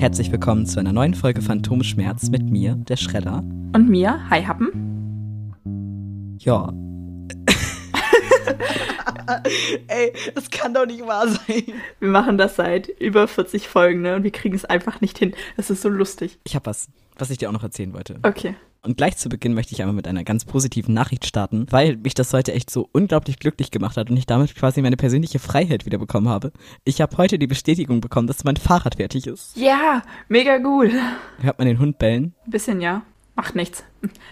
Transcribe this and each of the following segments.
Und herzlich willkommen zu einer neuen Folge Phantomschmerz mit mir, der Schredder. Und mir, Hi Happen. Ja. Ey, das kann doch nicht wahr sein. Wir machen das seit über 40 Folgen, ne? Und wir kriegen es einfach nicht hin. Das ist so lustig. Ich hab was, was ich dir auch noch erzählen wollte. Okay. Und gleich zu Beginn möchte ich einmal mit einer ganz positiven Nachricht starten, weil mich das heute echt so unglaublich glücklich gemacht hat und ich damit quasi meine persönliche Freiheit wieder bekommen habe. Ich habe heute die Bestätigung bekommen, dass mein Fahrrad fertig ist. Ja, mega gut. Hört man den Hund bellen? Ein bisschen, ja. Macht nichts.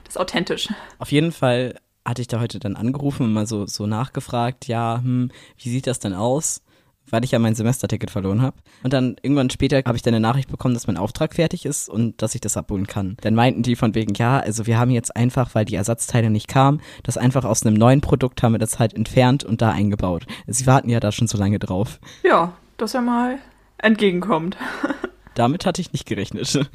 Das ist authentisch. Auf jeden Fall hatte ich da heute dann angerufen und mal so, so nachgefragt, ja, hm, wie sieht das denn aus? Weil ich ja mein Semesterticket verloren habe. Und dann irgendwann später habe ich dann eine Nachricht bekommen, dass mein Auftrag fertig ist und dass ich das abholen kann. Dann meinten die von wegen, ja, also wir haben jetzt einfach, weil die Ersatzteile nicht kamen, das einfach aus einem neuen Produkt haben wir das halt entfernt und da eingebaut. Sie warten ja da schon so lange drauf. Ja, dass er mal entgegenkommt. Damit hatte ich nicht gerechnet.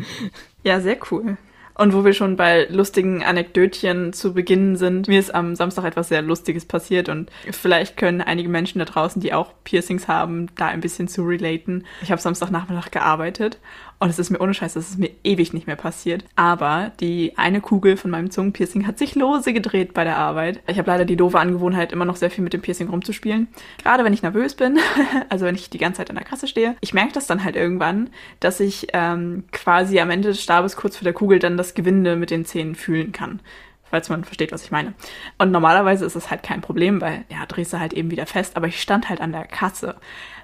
Ja, sehr cool. Und wo wir schon bei lustigen Anekdötchen zu Beginn sind, mir ist am Samstag etwas sehr Lustiges passiert und vielleicht können einige Menschen da draußen, die auch Piercings haben, da ein bisschen zu relaten. Ich habe Samstagnachmittag gearbeitet und es ist mir ohne Scheiß, das ist mir ewig nicht mehr passiert. Aber die eine Kugel von meinem Zungenpiercing hat sich lose gedreht bei der Arbeit. Ich habe leider die doofe Angewohnheit, immer noch sehr viel mit dem Piercing rumzuspielen. Gerade wenn ich nervös bin, also wenn ich die ganze Zeit an der Kasse stehe. Ich merke das dann halt irgendwann, dass ich ähm, quasi am Ende des Stabes kurz vor der Kugel dann das Gewinde mit den Zähnen fühlen kann falls man versteht, was ich meine. Und normalerweise ist es halt kein Problem, weil ja, drehst du halt eben wieder fest, aber ich stand halt an der Kasse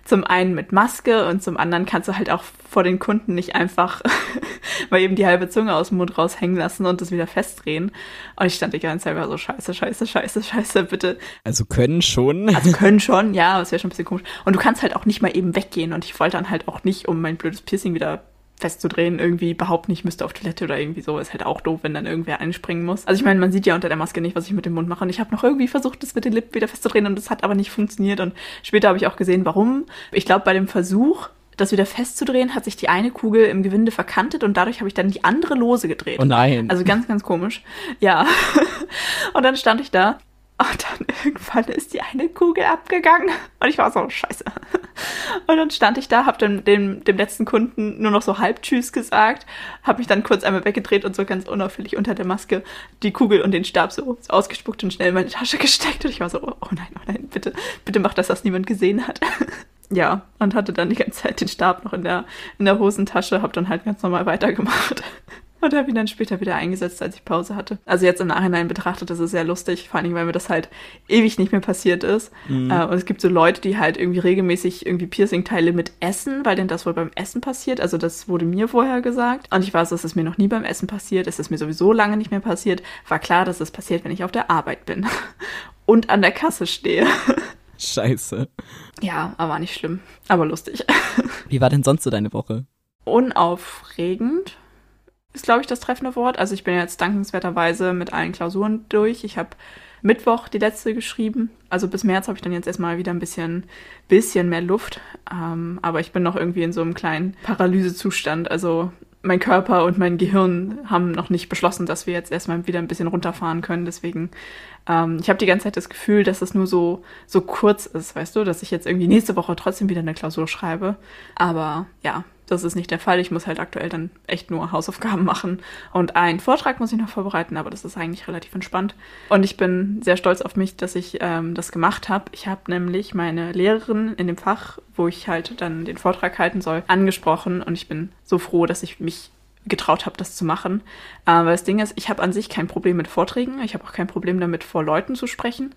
zum einen mit Maske und zum anderen kannst du halt auch vor den Kunden nicht einfach mal eben die halbe Zunge aus dem Mund raushängen lassen und das wieder festdrehen. Und ich stand die ganze Zeit so, scheiße, scheiße, scheiße, scheiße, bitte. Also können schon. Also können schon, ja, es wäre schon ein bisschen komisch. Und du kannst halt auch nicht mal eben weggehen und ich wollte dann halt auch nicht, um mein blödes Piercing wieder festzudrehen, irgendwie behaupten, ich müsste auf Toilette oder irgendwie so. Ist halt auch doof, wenn dann irgendwer einspringen muss. Also ich meine, man sieht ja unter der Maske nicht, was ich mit dem Mund mache. Und ich habe noch irgendwie versucht, das mit den Lippen wieder festzudrehen und das hat aber nicht funktioniert. Und später habe ich auch gesehen, warum. Ich glaube, bei dem Versuch, das wieder festzudrehen, hat sich die eine Kugel im Gewinde verkantet und dadurch habe ich dann die andere lose gedreht. Oh nein. Also ganz, ganz komisch. Ja. und dann stand ich da und dann irgendwann ist die eine Kugel abgegangen und ich war so, scheiße. Und dann stand ich da, hab dann dem, dem letzten Kunden nur noch so halb Tschüss gesagt, hab mich dann kurz einmal weggedreht und so ganz unauffällig unter der Maske die Kugel und den Stab so, ausgespuckt und schnell in meine Tasche gesteckt. Und ich war so, oh nein, oh nein, bitte, bitte mach, dass das niemand gesehen hat. Ja, und hatte dann die ganze Zeit den Stab noch in der, in der Hosentasche, hab dann halt ganz normal weitergemacht. Und habe ihn dann später wieder eingesetzt, als ich Pause hatte. Also jetzt im Nachhinein betrachtet, das ist sehr lustig, vor allem, weil mir das halt ewig nicht mehr passiert ist. Mhm. Äh, und es gibt so Leute, die halt irgendwie regelmäßig irgendwie Piercing-Teile mit essen, weil denn das wohl beim Essen passiert. Also das wurde mir vorher gesagt. Und ich weiß, dass es mir noch nie beim Essen passiert. Es ist mir sowieso lange nicht mehr passiert. War klar, dass es passiert, wenn ich auf der Arbeit bin. Und an der Kasse stehe. Scheiße. Ja, aber nicht schlimm. Aber lustig. Wie war denn sonst so deine Woche? Unaufregend ist, glaube ich, das treffende Wort. Also ich bin jetzt dankenswerterweise mit allen Klausuren durch. Ich habe Mittwoch die letzte geschrieben. Also bis März habe ich dann jetzt erstmal wieder ein bisschen, bisschen mehr Luft. Ähm, aber ich bin noch irgendwie in so einem kleinen Paralysezustand. Also mein Körper und mein Gehirn haben noch nicht beschlossen, dass wir jetzt erstmal wieder ein bisschen runterfahren können. Deswegen, ähm, ich habe die ganze Zeit das Gefühl, dass es nur so, so kurz ist, weißt du, dass ich jetzt irgendwie nächste Woche trotzdem wieder eine Klausur schreibe. Aber ja, das ist nicht der Fall. Ich muss halt aktuell dann echt nur Hausaufgaben machen. Und einen Vortrag muss ich noch vorbereiten, aber das ist eigentlich relativ entspannt. Und ich bin sehr stolz auf mich, dass ich ähm, das gemacht habe. Ich habe nämlich meine Lehrerin in dem Fach, wo ich halt dann den Vortrag halten soll, angesprochen. Und ich bin so froh, dass ich mich getraut habe, das zu machen. Weil das Ding ist, ich habe an sich kein Problem mit Vorträgen. Ich habe auch kein Problem damit, vor Leuten zu sprechen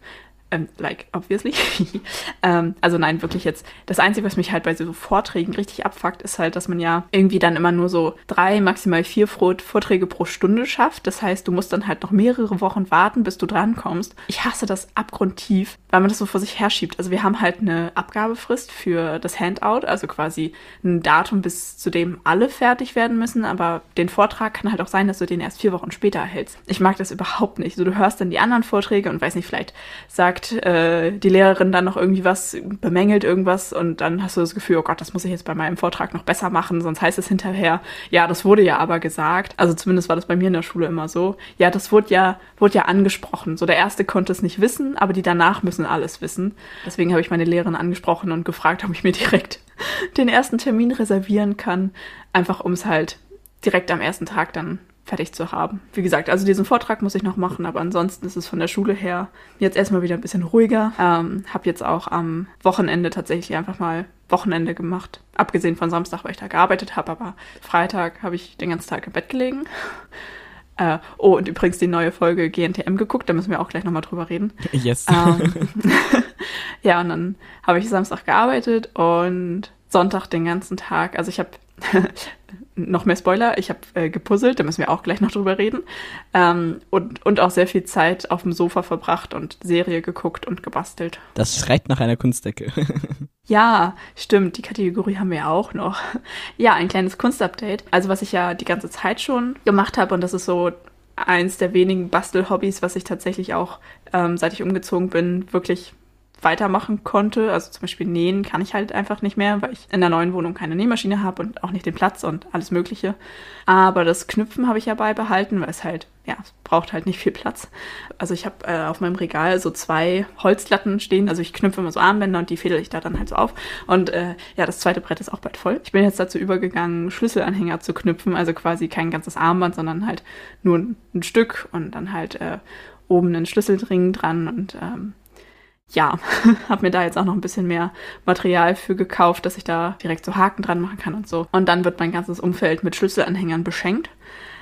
ähm, like, obviously. ähm, also nein, wirklich jetzt. Das Einzige, was mich halt bei so Vorträgen richtig abfuckt, ist halt, dass man ja irgendwie dann immer nur so drei, maximal vier Vorträge pro Stunde schafft. Das heißt, du musst dann halt noch mehrere Wochen warten, bis du drankommst. Ich hasse das abgrundtief, weil man das so vor sich herschiebt. Also wir haben halt eine Abgabefrist für das Handout, also quasi ein Datum, bis zu dem alle fertig werden müssen, aber den Vortrag kann halt auch sein, dass du den erst vier Wochen später erhältst. Ich mag das überhaupt nicht. So, du hörst dann die anderen Vorträge und weiß nicht, vielleicht sagt sagt äh, die Lehrerin dann noch irgendwie was, bemängelt irgendwas und dann hast du das Gefühl, oh Gott, das muss ich jetzt bei meinem Vortrag noch besser machen, sonst heißt es hinterher, ja, das wurde ja aber gesagt. Also zumindest war das bei mir in der Schule immer so. Ja, das wurde ja, wurde ja angesprochen. So der erste konnte es nicht wissen, aber die danach müssen alles wissen. Deswegen habe ich meine Lehrerin angesprochen und gefragt, ob ich mir direkt den ersten Termin reservieren kann, einfach um es halt direkt am ersten Tag dann fertig zu haben. Wie gesagt, also diesen Vortrag muss ich noch machen, aber ansonsten ist es von der Schule her jetzt erstmal wieder ein bisschen ruhiger. Ähm, habe jetzt auch am Wochenende tatsächlich einfach mal Wochenende gemacht. Abgesehen von Samstag, weil ich da gearbeitet habe, aber Freitag habe ich den ganzen Tag im Bett gelegen. Äh, oh, und übrigens die neue Folge GNTM geguckt, da müssen wir auch gleich nochmal drüber reden. Yes. Ähm, ja, und dann habe ich Samstag gearbeitet und Sonntag den ganzen Tag. Also ich habe noch mehr Spoiler, ich habe äh, gepuzzelt, da müssen wir auch gleich noch drüber reden. Ähm, und, und auch sehr viel Zeit auf dem Sofa verbracht und Serie geguckt und gebastelt. Das schreit nach einer Kunstdecke. ja, stimmt, die Kategorie haben wir auch noch. Ja, ein kleines Kunstupdate. Also was ich ja die ganze Zeit schon gemacht habe und das ist so eins der wenigen Bastelhobbys, was ich tatsächlich auch, ähm, seit ich umgezogen bin, wirklich weitermachen konnte. Also zum Beispiel nähen kann ich halt einfach nicht mehr, weil ich in der neuen Wohnung keine Nähmaschine habe und auch nicht den Platz und alles Mögliche. Aber das Knüpfen habe ich ja beibehalten, weil es halt, ja, es braucht halt nicht viel Platz. Also ich habe äh, auf meinem Regal so zwei Holzlatten stehen. Also ich knüpfe immer so Armbänder und die fädel ich da dann halt so auf. Und äh, ja, das zweite Brett ist auch bald voll. Ich bin jetzt dazu übergegangen, Schlüsselanhänger zu knüpfen. Also quasi kein ganzes Armband, sondern halt nur ein, Stück und dann halt äh, oben einen Schlüsseldring dran und ähm, ja, habe mir da jetzt auch noch ein bisschen mehr Material für gekauft, dass ich da direkt so Haken dran machen kann und so. Und dann wird mein ganzes Umfeld mit Schlüsselanhängern beschenkt.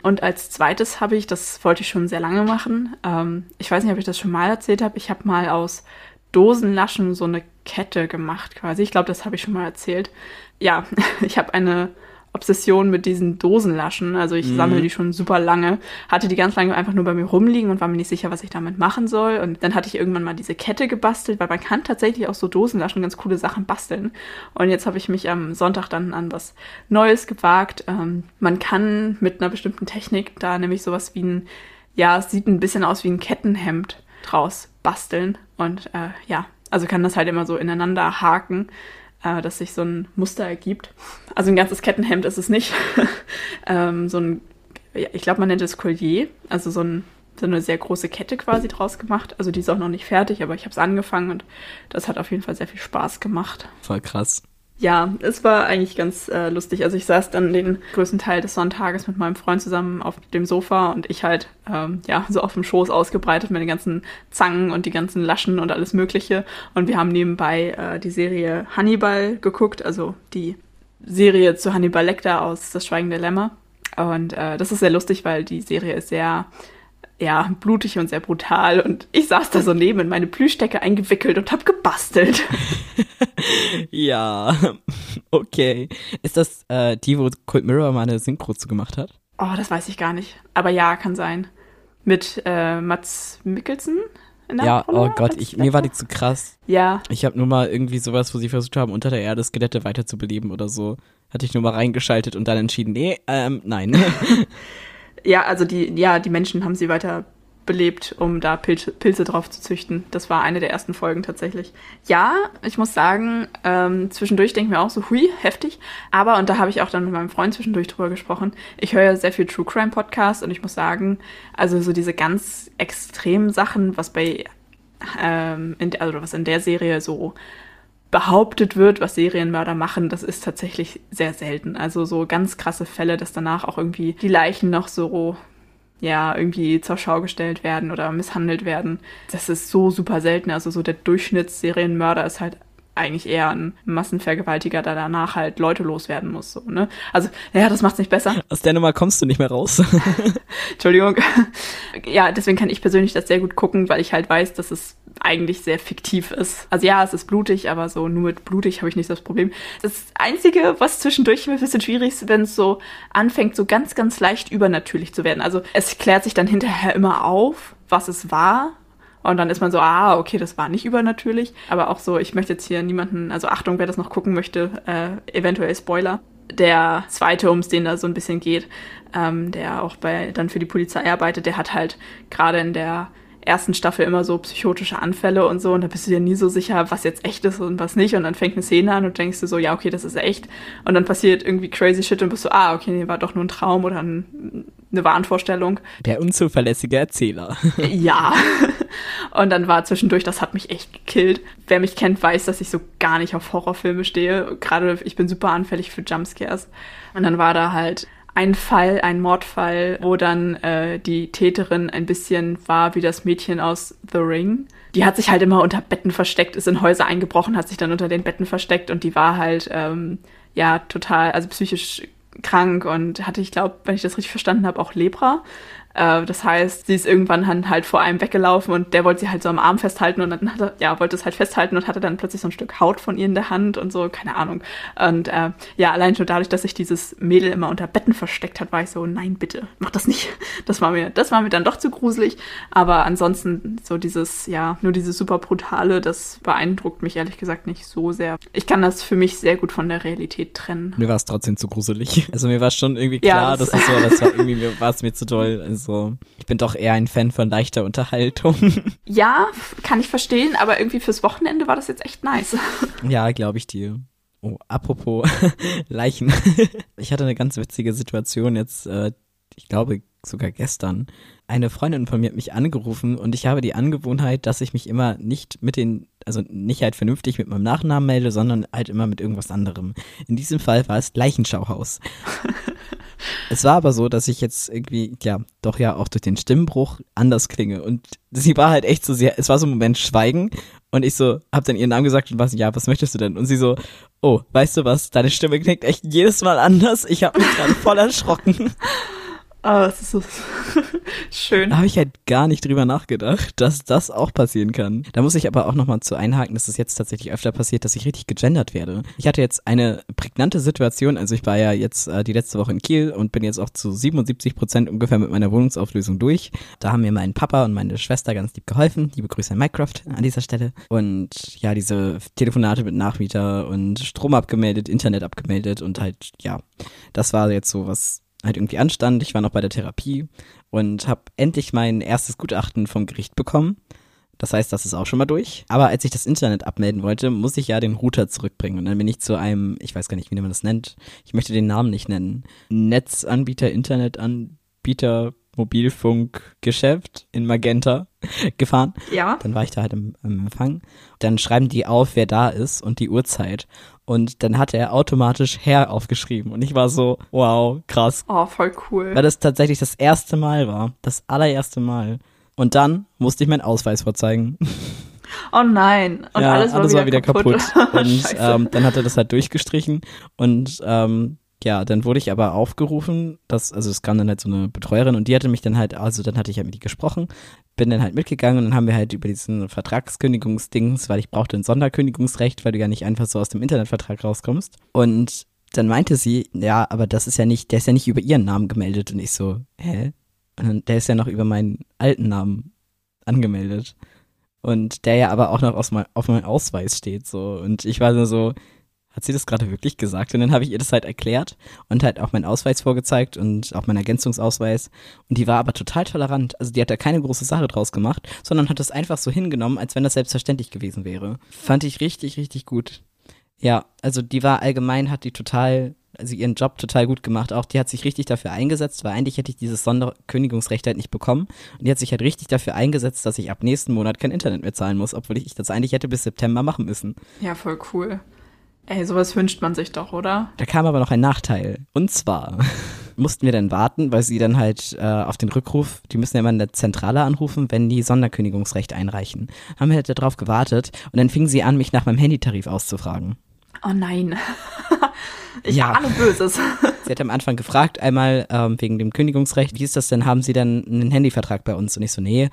Und als zweites habe ich, das wollte ich schon sehr lange machen, ähm, ich weiß nicht, ob ich das schon mal erzählt habe, ich habe mal aus Dosenlaschen so eine Kette gemacht quasi. Ich glaube, das habe ich schon mal erzählt. Ja, ich habe eine Obsession mit diesen Dosenlaschen. Also ich mhm. sammle die schon super lange. Hatte die ganz lange einfach nur bei mir rumliegen und war mir nicht sicher, was ich damit machen soll. Und dann hatte ich irgendwann mal diese Kette gebastelt, weil man kann tatsächlich auch so Dosenlaschen ganz coole Sachen basteln. Und jetzt habe ich mich am Sonntag dann an was Neues gewagt. Ähm, man kann mit einer bestimmten Technik da nämlich sowas wie ein, ja, es sieht ein bisschen aus wie ein Kettenhemd draus basteln. Und äh, ja, also kann das halt immer so ineinander haken äh, dass sich so ein Muster ergibt. Also ein ganzes Kettenhemd ist es nicht. ähm, so ein, ich glaube, man nennt es Collier, also so, ein, so eine sehr große Kette quasi draus gemacht. Also die ist auch noch nicht fertig, aber ich habe es angefangen und das hat auf jeden Fall sehr viel Spaß gemacht. Voll krass ja, es war eigentlich ganz äh, lustig. Also ich saß dann den größten Teil des Sonntages mit meinem Freund zusammen auf dem Sofa und ich halt, ähm, ja, so auf dem Schoß ausgebreitet mit den ganzen Zangen und die ganzen Laschen und alles Mögliche. Und wir haben nebenbei äh, die Serie Hannibal geguckt, also die Serie zu Hannibal Lecter aus Das Schweigen der Lämmer. Und äh, das ist sehr lustig, weil die Serie ist sehr ja, blutig und sehr brutal. Und ich saß da so neben in meine Plüschdecke eingewickelt und hab gebastelt. ja, okay. Ist das äh, die, wo Cold Mirror mal eine Synchro zu gemacht hat? Oh, das weiß ich gar nicht. Aber ja, kann sein. Mit äh, Mats Mikkelsen? ja, Rolle, oh Gott, ich, mir war die zu krass. Ja. Ich habe nur mal irgendwie sowas, wo sie versucht haben, unter der Erde Skelette weiterzubeleben oder so. Hatte ich nur mal reingeschaltet und dann entschieden, nee, ähm, nein. ja, also die, ja, die Menschen haben sie weiter belebt, um da Pilze, Pilze drauf zu züchten. Das war eine der ersten Folgen tatsächlich. Ja, ich muss sagen, ähm, zwischendurch denke ich mir auch so, hui, heftig. Aber, und da habe ich auch dann mit meinem Freund zwischendurch drüber gesprochen, ich höre sehr viel True Crime Podcasts und ich muss sagen, also so diese ganz extremen Sachen, was bei, ähm, in, also was in der Serie so behauptet wird, was Serienmörder machen, das ist tatsächlich sehr selten. Also so ganz krasse Fälle, dass danach auch irgendwie die Leichen noch so ja, irgendwie zur Schau gestellt werden oder misshandelt werden. Das ist so super selten. Also so der Durchschnittsserienmörder ist halt eigentlich eher ein Massenvergewaltiger, der danach halt Leute loswerden muss. So, ne? Also, ja, das macht's nicht besser. Aus der Nummer kommst du nicht mehr raus. Entschuldigung. Ja, deswegen kann ich persönlich das sehr gut gucken, weil ich halt weiß, dass es eigentlich sehr fiktiv ist. Also ja, es ist blutig, aber so nur mit blutig habe ich nicht das Problem. Das Einzige, was zwischendurch ein bisschen schwierig ist, wenn es so anfängt, so ganz, ganz leicht übernatürlich zu werden. Also es klärt sich dann hinterher immer auf, was es war, und dann ist man so, ah, okay, das war nicht übernatürlich. Aber auch so, ich möchte jetzt hier niemanden, also Achtung, wer das noch gucken möchte, äh, eventuell Spoiler. Der zweite, um es den da so ein bisschen geht, ähm, der auch bei dann für die Polizei arbeitet, der hat halt gerade in der ersten Staffel immer so psychotische Anfälle und so und da bist du dir nie so sicher, was jetzt echt ist und was nicht und dann fängt eine Szene an und denkst du so, ja, okay, das ist echt und dann passiert irgendwie crazy shit und bist so, ah, okay, nee, war doch nur ein Traum oder ein, eine Wahnvorstellung. Der unzuverlässige Erzähler. ja. Und dann war zwischendurch, das hat mich echt gekillt. Wer mich kennt, weiß, dass ich so gar nicht auf Horrorfilme stehe. Gerade ich bin super anfällig für Jumpscares. Und dann war da halt ein Fall, ein Mordfall, wo dann äh, die Täterin ein bisschen war wie das Mädchen aus The Ring. Die hat sich halt immer unter Betten versteckt, ist in Häuser eingebrochen, hat sich dann unter den Betten versteckt und die war halt ähm, ja total, also psychisch krank und hatte, ich glaube, wenn ich das richtig verstanden habe, auch Lepra. Äh, das heißt, sie ist irgendwann halt vor einem weggelaufen und der wollte sie halt so am Arm festhalten und dann hat er, ja, wollte es halt festhalten und hatte dann plötzlich so ein Stück Haut von ihr in der Hand und so, keine Ahnung. Und äh, ja, allein schon dadurch, dass sich dieses Mädel immer unter Betten versteckt hat, war ich so, nein, bitte, mach das nicht. Das war mir, das war mir dann doch zu gruselig. Aber ansonsten so dieses, ja, nur dieses super brutale, das beeindruckt mich ehrlich gesagt nicht so sehr. Ich kann das für mich sehr gut von der Realität trennen. Mir war es trotzdem zu gruselig. Also mir war schon irgendwie klar, ja, das, das ist so, das war irgendwie, war es mir zu doll. Also so. Ich bin doch eher ein Fan von leichter Unterhaltung. Ja, kann ich verstehen, aber irgendwie fürs Wochenende war das jetzt echt nice. Ja, glaube ich dir. Oh, apropos Leichen. Ich hatte eine ganz witzige Situation jetzt, äh, ich glaube sogar gestern. Eine Freundin von mir hat mich angerufen und ich habe die Angewohnheit, dass ich mich immer nicht mit den, also nicht halt vernünftig mit meinem Nachnamen melde, sondern halt immer mit irgendwas anderem. In diesem Fall war es Leichenschauhaus. Es war aber so, dass ich jetzt irgendwie, ja, doch ja auch durch den Stimmbruch anders klinge. Und sie war halt echt so sehr, es war so ein Moment Schweigen. Und ich so, hab dann ihren Namen gesagt und war so, ja, was möchtest du denn? Und sie so, oh, weißt du was, deine Stimme klingt echt jedes Mal anders. Ich habe mich gerade voll erschrocken. Aber es ist so schön. Da habe ich halt gar nicht drüber nachgedacht, dass das auch passieren kann. Da muss ich aber auch nochmal zu einhaken, dass es jetzt tatsächlich öfter passiert, dass ich richtig gegendert werde. Ich hatte jetzt eine prägnante Situation, also ich war ja jetzt äh, die letzte Woche in Kiel und bin jetzt auch zu 77 Prozent ungefähr mit meiner Wohnungsauflösung durch. Da haben mir mein Papa und meine Schwester ganz lieb geholfen. Liebe Grüße an Minecraft an dieser Stelle. Und ja, diese Telefonate mit Nachmieter und Strom abgemeldet, Internet abgemeldet und halt, ja, das war jetzt so was halt irgendwie anstand. Ich war noch bei der Therapie und habe endlich mein erstes Gutachten vom Gericht bekommen. Das heißt, das ist auch schon mal durch. Aber als ich das Internet abmelden wollte, muss ich ja den Router zurückbringen. Und dann bin ich zu einem, ich weiß gar nicht, wie man das nennt. Ich möchte den Namen nicht nennen. Netzanbieter, Internetanbieter, Mobilfunkgeschäft in Magenta gefahren. Ja. Dann war ich da halt im, im Empfang. Dann schreiben die auf, wer da ist und die Uhrzeit. Und dann hat er automatisch Herr aufgeschrieben. Und ich war so, wow, krass. Oh, voll cool. Weil das tatsächlich das erste Mal war. Das allererste Mal. Und dann musste ich meinen Ausweis vorzeigen. Oh nein. Und ja, alles war alles wieder, war wieder kaputt. kaputt. Und ähm, dann hat er das halt durchgestrichen. Und ähm, ja, dann wurde ich aber aufgerufen, dass, also es kam dann halt so eine Betreuerin und die hatte mich dann halt, also dann hatte ich halt mit die gesprochen, bin dann halt mitgegangen und dann haben wir halt über diesen Vertragskündigungsdings, weil ich brauchte ein Sonderkündigungsrecht, weil du ja nicht einfach so aus dem Internetvertrag rauskommst. Und dann meinte sie, ja, aber das ist ja nicht, der ist ja nicht über ihren Namen gemeldet. Und ich so, hä? Und dann, der ist ja noch über meinen alten Namen angemeldet. Und der ja aber auch noch aus mein, auf meinem Ausweis steht, so. Und ich war so, hat sie das gerade wirklich gesagt? Und dann habe ich ihr das halt erklärt und halt auch meinen Ausweis vorgezeigt und auch meinen Ergänzungsausweis. Und die war aber total tolerant. Also die hat da keine große Sache draus gemacht, sondern hat das einfach so hingenommen, als wenn das selbstverständlich gewesen wäre. Fand ich richtig, richtig gut. Ja, also die war allgemein, hat die total, also ihren Job total gut gemacht. Auch die hat sich richtig dafür eingesetzt, weil eigentlich hätte ich dieses Sonderkündigungsrecht halt nicht bekommen. Und die hat sich halt richtig dafür eingesetzt, dass ich ab nächsten Monat kein Internet mehr zahlen muss, obwohl ich das eigentlich hätte bis September machen müssen. Ja, voll cool. Ey, sowas wünscht man sich doch, oder? Da kam aber noch ein Nachteil. Und zwar mussten wir dann warten, weil sie dann halt äh, auf den Rückruf, die müssen ja immer in der Zentrale anrufen, wenn die Sonderkündigungsrecht einreichen. Haben wir halt darauf gewartet und dann fingen sie an, mich nach meinem Handytarif auszufragen. Oh nein. ich ja. ahne Böses. Sie hat am Anfang gefragt, einmal ähm, wegen dem Kündigungsrecht, wie ist das denn, haben Sie dann einen Handyvertrag bei uns? Und ich so, nee,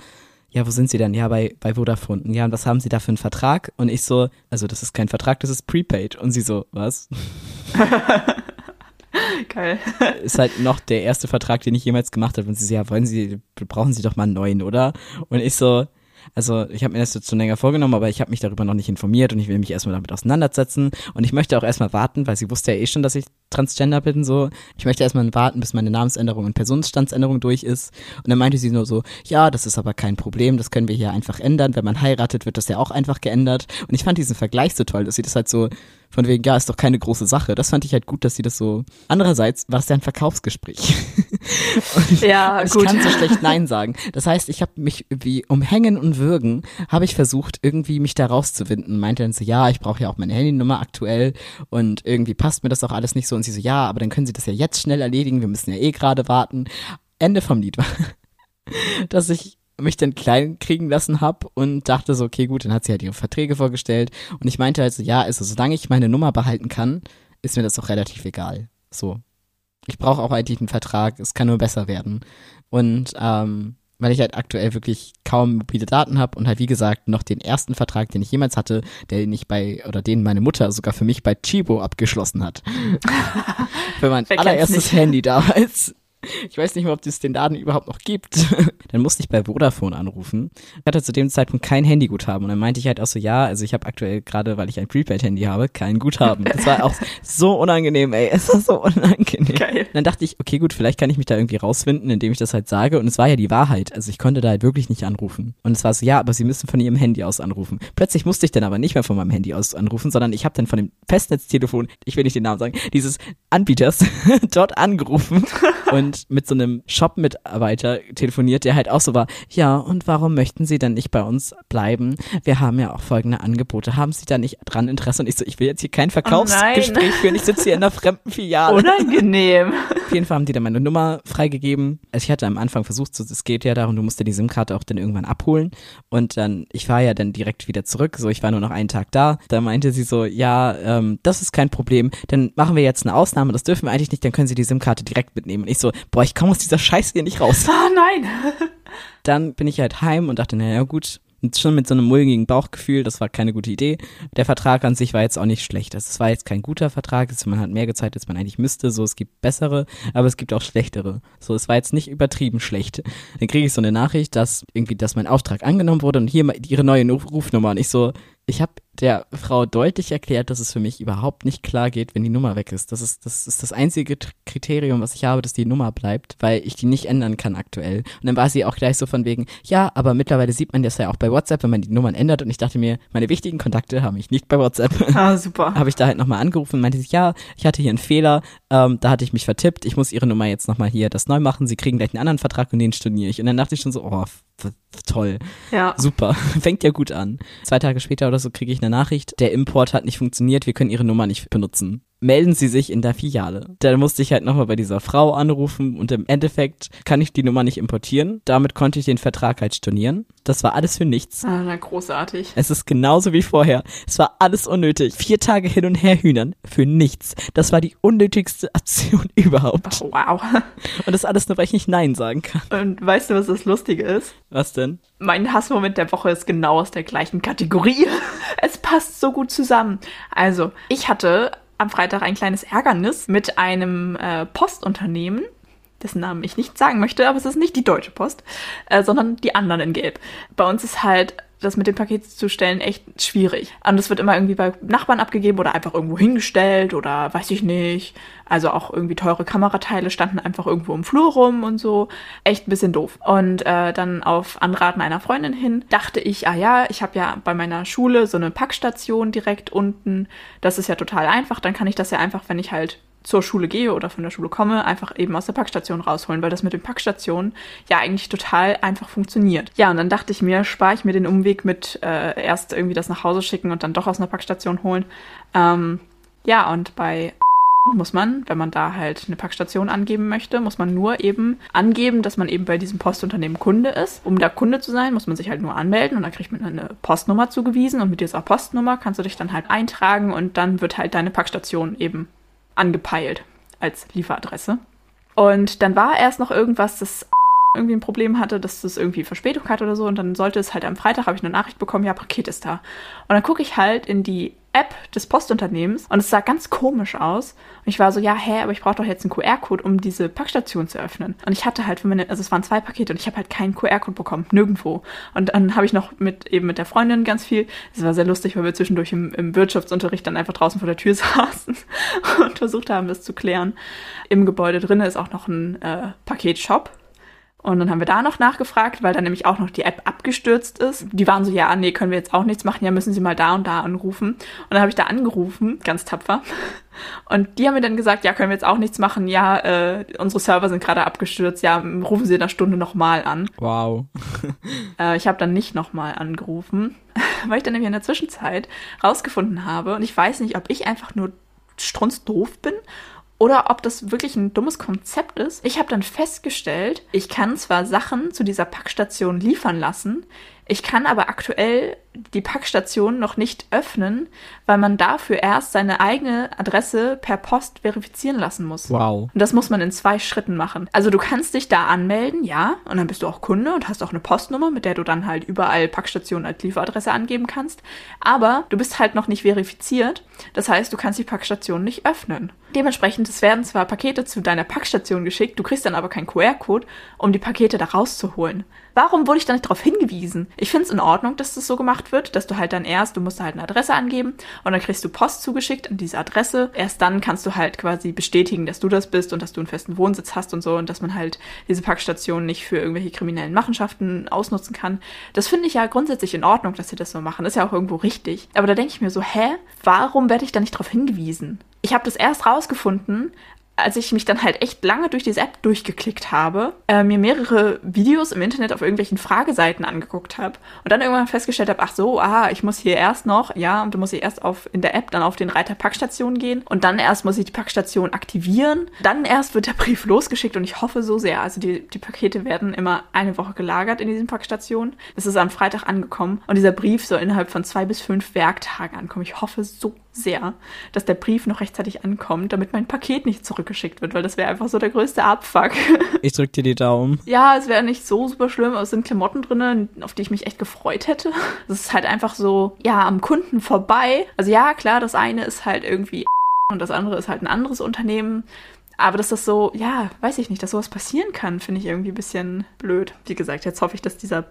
ja, wo sind Sie denn? Ja, bei, bei Vodafone. Ja, und was haben Sie da für einen Vertrag? Und ich so, also das ist kein Vertrag, das ist Prepaid. Und sie so, was? Geil. Ist halt noch der erste Vertrag, den ich jemals gemacht habe. Und sie so, ja, wollen Sie, brauchen Sie doch mal einen neuen, oder? Und ich so, also ich habe mir das jetzt schon länger vorgenommen, aber ich habe mich darüber noch nicht informiert und ich will mich erstmal damit auseinandersetzen. Und ich möchte auch erstmal warten, weil sie wusste ja eh schon, dass ich Transgender bin. So, ich möchte erstmal warten, bis meine Namensänderung und Personenstandsänderung durch ist. Und dann meinte sie nur so, ja, das ist aber kein Problem, das können wir hier einfach ändern. Wenn man heiratet, wird das ja auch einfach geändert. Und ich fand diesen Vergleich so toll, dass sie das halt so Von wegen, ja, ist doch keine große Sache. Das fand ich halt gut, dass sie das so. Andererseits war es ja ein Verkaufsgespräch. ja, ich gut. kann so schlecht Nein sagen. Das heißt, ich habe mich wie um Hängen und Würgen, habe ich versucht, irgendwie mich da rauszuwinden. Meinte dann so, ja, ich brauche ja auch meine Handynummer aktuell und irgendwie passt mir das auch alles nicht so. Und sie so, ja, aber dann können Sie das ja jetzt schnell erledigen. Wir müssen ja eh gerade warten. Ende vom Lied war, dass ich mich dann klein kriegen lassen habe und dachte so, okay, gut, dann hat sie halt ihre Verträge vorgestellt und ich meinte halt so, ja, also solange ich meine Nummer behalten kann, ist mir das auch relativ egal. So. Ich brauche auch eigentlich einen Vertrag, es kann nur besser werden. Und ähm, weil ich halt aktuell wirklich kaum mobile Daten habe und halt wie gesagt noch den ersten Vertrag, den ich jemals hatte, den ich bei oder den meine Mutter sogar für mich bei Chibo abgeschlossen hat. für mein allererstes Handy damals. Ich weiß nicht mehr, ob es den Laden überhaupt noch gibt. dann musste ich bei Vodafone anrufen. Ich hatte zu dem Zeitpunkt kein Handyguthaben und dann meinte ich halt auch so, ja, also ich habe aktuell gerade, weil ich ein Prepaid-Handy habe, kein Guthaben. Das war auch so unangenehm, ey. Es war so unangenehm. Geil. Dann dachte ich, okay, gut, vielleicht kann ich mich da irgendwie rausfinden, indem ich das halt sage. Und es war ja die Wahrheit. Also ich konnte da halt wirklich nicht anrufen. Und es war so, ja, aber Sie müssen von Ihrem Handy aus anrufen. Plötzlich musste ich dann aber nicht mehr von meinem Handy aus anrufen, sondern ich habe dann von dem Festnetztelefon, ich will nicht den Namen sagen, dieses Anbieters dort angerufen und mit so einem Shop-Mitarbeiter telefoniert, der halt auch so war, ja, und warum möchten Sie denn nicht bei uns bleiben? Wir haben ja auch folgende Angebote. Haben Sie da nicht dran Interesse? Und ich so, ich will jetzt hier kein Verkaufsgespräch Oh führen, ich sitze hier in einer fremden Filiale. Unangenehm. Auf jeden Fall haben die dann meine Nummer freigegeben. Also ich hatte am Anfang versucht, es geht ja darum, du musst ja die SIM-Karte auch dann irgendwann abholen. Und dann, ich war ja dann direkt wieder zurück, so ich war nur noch einen Tag da. Da meinte sie so, ja, ähm, das ist kein Problem. Dann machen wir jetzt eine Ausnahme, das dürfen wir eigentlich nicht, dann können sie die SIM-Karte direkt mitnehmen. Und ich so, boah, ich komme aus dieser Scheiße hier nicht raus. Oh nein. Dann bin ich halt heim und dachte, naja, gut, schon mit so einem mulmigen Bauchgefühl, das war keine gute Idee. Der Vertrag an sich war jetzt auch nicht schlecht. Also es war jetzt kein guter Vertrag, also man hat mehr gezahlt, als man eigentlich müsste. So, es gibt bessere, aber es gibt auch schlechtere. So, es war jetzt nicht übertrieben schlecht. Dann kriege ich so eine Nachricht, dass irgendwie, dass mein Auftrag angenommen wurde und hier ihre neue Rufnummer. Und ich so, ich habe der Frau deutlich erklärt, dass es für mich überhaupt nicht klar geht, wenn die Nummer weg ist. Das ist das, ist das einzige Kriterium, was ich habe, dass die Nummer bleibt, weil ich die nicht ändern kann aktuell. Und dann war sie auch gleich so von wegen, ja, aber mittlerweile sieht man das ja auch bei WhatsApp, wenn man die Nummern ändert. Und ich dachte mir, meine wichtigen Kontakte haben mich nicht bei WhatsApp. Ah, super. Habe ich da halt nochmal angerufen und meinte sie, ja, ich hatte hier einen Fehler, ähm, da hatte ich mich vertippt, ich muss ihre Nummer jetzt nochmal hier das neu machen, sie kriegen gleich einen anderen Vertrag und den storniere ich. Und dann dachte ich schon so, oh, toll. Ja. Super. Fängt ja gut an. Zwei Tage später oder so kriege ich eine Nachricht, der Import hat nicht funktioniert, wir können ihre Nummer nicht benutzen. Melden Sie sich in der Filiale. Dann musste ich halt nochmal bei dieser Frau anrufen und im Endeffekt kann ich die Nummer nicht importieren. Damit konnte ich den Vertrag halt stornieren. Das war alles für nichts. Ah, na, großartig. Es ist genauso wie vorher. Es war alles unnötig. Vier Tage hin und her hühnern für nichts. Das war die unnötigste Aktion überhaupt. Oh, wow. Und das alles nur, weil ich nicht Nein sagen kann. Und weißt du, was das Lustige ist? Was denn? Mein Hassmoment der Woche ist genau aus der gleichen Kategorie. Es passt so gut zusammen. Also, ich hatte am Freitag ein kleines Ärgernis mit einem äh, Postunternehmen, dessen Namen ich nicht sagen möchte, aber es ist nicht die Deutsche Post, äh, sondern die anderen in Gelb. Bei uns ist halt das mit dem Paket zu stellen echt schwierig. Und es wird immer irgendwie bei Nachbarn abgegeben oder einfach irgendwo hingestellt oder weiß ich nicht. Also auch irgendwie teure Kamerateile standen einfach irgendwo im Flur rum und so. Echt ein bisschen doof. Und äh, dann auf Anraten einer Freundin hin dachte ich, ah ja, ich habe ja bei meiner Schule so eine Packstation direkt unten. Das ist ja total einfach. Dann kann ich das ja einfach, wenn ich halt zur Schule gehe oder von der Schule komme, einfach eben aus der Packstation rausholen, weil das mit den Packstationen ja eigentlich total einfach funktioniert. Ja, und dann dachte ich mir, spare ich mir den Umweg mit äh, erst irgendwie das nach Hause schicken und dann doch aus einer Packstation holen. Ähm, ja, und bei muss man, wenn man da halt eine Packstation angeben möchte, muss man nur eben angeben, dass man eben bei diesem Postunternehmen Kunde ist. Um da Kunde zu sein, muss man sich halt nur anmelden und dann kriegt man eine Postnummer zugewiesen und mit dieser Postnummer kannst du dich dann halt eintragen und dann wird halt deine Packstation eben angepeilt als Lieferadresse. Und dann war erst noch irgendwas, das irgendwie ein Problem hatte, dass das irgendwie Verspätung hat oder so. Und dann sollte es halt am Freitag, habe ich eine Nachricht bekommen, ja, Paket ist da. Und dann gucke ich halt in die App des Postunternehmens und es sah ganz komisch aus. Und ich war so, ja, hä, aber ich brauche doch jetzt einen QR-Code, um diese Packstation zu öffnen. Und ich hatte halt für meine, also es waren zwei Pakete und ich habe halt keinen QR-Code bekommen, nirgendwo. Und dann habe ich noch mit eben mit der Freundin ganz viel. Es war sehr lustig, weil wir zwischendurch im, im Wirtschaftsunterricht dann einfach draußen vor der Tür saßen und versucht haben, das zu klären. Im Gebäude drin ist auch noch ein äh, Paketshop. Und dann haben wir da noch nachgefragt, weil dann nämlich auch noch die App abgestürzt ist. Die waren so, ja, nee, können wir jetzt auch nichts machen, ja, müssen Sie mal da und da anrufen. Und dann habe ich da angerufen, ganz tapfer. Und die haben mir dann gesagt, ja, können wir jetzt auch nichts machen, ja, äh, unsere Server sind gerade abgestürzt, ja, rufen Sie in einer Stunde nochmal an. Wow. äh, ich habe dann nicht nochmal angerufen, weil ich dann nämlich in der Zwischenzeit rausgefunden habe, und ich weiß nicht, ob ich einfach nur strunzdoof bin oder ob das wirklich ein dummes Konzept ist. Ich habe dann festgestellt, ich kann zwar Sachen zu dieser Packstation liefern lassen, ich kann aber aktuell die Packstation noch nicht öffnen, weil man dafür erst seine eigene Adresse per Post verifizieren lassen muss. Wow. Und das muss man in zwei Schritten machen. Also du kannst dich da anmelden, ja, und dann bist du auch Kunde und hast auch eine Postnummer, mit der du dann halt überall Packstationen als Lieferadresse angeben kannst. Aber du bist halt noch nicht verifiziert. Das heißt, du kannst die Packstation nicht öffnen. Dementsprechend, es werden zwar Pakete zu deiner Packstation geschickt, du kriegst dann aber keinen QR-Code, um die Pakete da rauszuholen. Warum wurde ich da nicht darauf hingewiesen? Ich finde es in Ordnung, dass das so gemacht wird, dass du halt dann erst, du musst halt eine Adresse angeben und dann kriegst du Post zugeschickt an diese Adresse. Erst dann kannst du halt quasi bestätigen, dass du das bist und dass du einen festen Wohnsitz hast und so und dass man halt diese Packstation nicht für irgendwelche kriminellen Machenschaften ausnutzen kann. Das finde ich ja grundsätzlich in Ordnung, dass sie das so machen. Ist ja auch irgendwo richtig. Aber da denke ich mir so, hä? Warum werde ich da nicht darauf hingewiesen? Ich habe das erst rausgefunden, als ich mich dann halt echt lange durch diese App durchgeklickt habe, äh, mir mehrere Videos im Internet auf irgendwelchen Frageseiten angeguckt habe und dann irgendwann festgestellt habe, ach so, aha, ich muss hier erst noch, ja, und du musst hier erst auf in der App dann auf den Reiter Packstation gehen und dann erst muss ich die Packstation aktivieren, dann erst wird der Brief losgeschickt und ich hoffe so sehr, also die, die Pakete werden immer eine Woche gelagert in diesen Packstationen. Es ist am Freitag angekommen und dieser Brief soll innerhalb von zwei bis fünf Werktagen ankommen. Ich hoffe so sehr, dass der Brief noch rechtzeitig ankommt, damit mein Paket nicht zurück zurückgeschickt wird, weil das wäre einfach so der größte Abfuck. Ich drück dir die Daumen. Ja, es wäre nicht so super schlimm, aber es sind Klamotten drin, auf die ich mich echt gefreut hätte. Das ist halt einfach so, ja, am Kunden vorbei. Also ja, klar, das eine ist halt irgendwie und das andere ist halt ein anderes Unternehmen. Aber dass das so, ja, weiß ich nicht, dass sowas passieren kann, finde ich irgendwie ein bisschen blöd. Wie gesagt, jetzt hoffe ich, dass dieser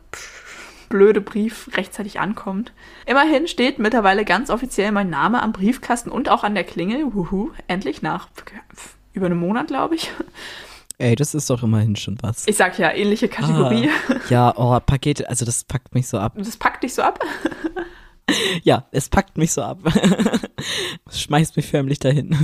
blöde Brief rechtzeitig ankommt. Immerhin steht mittlerweile ganz offiziell mein Name am Briefkasten und auch an der Klingel. Wuhu, endlich nach über einem Monat, glaube ich. Ey, das ist doch immerhin schon was. Ich sag ja, ähnliche Kategorie. Ah, ja, oh, Pakete, also das packt mich so ab. Das packt dich so ab? ja, es packt mich so ab. Es schmeißt mich förmlich dahin.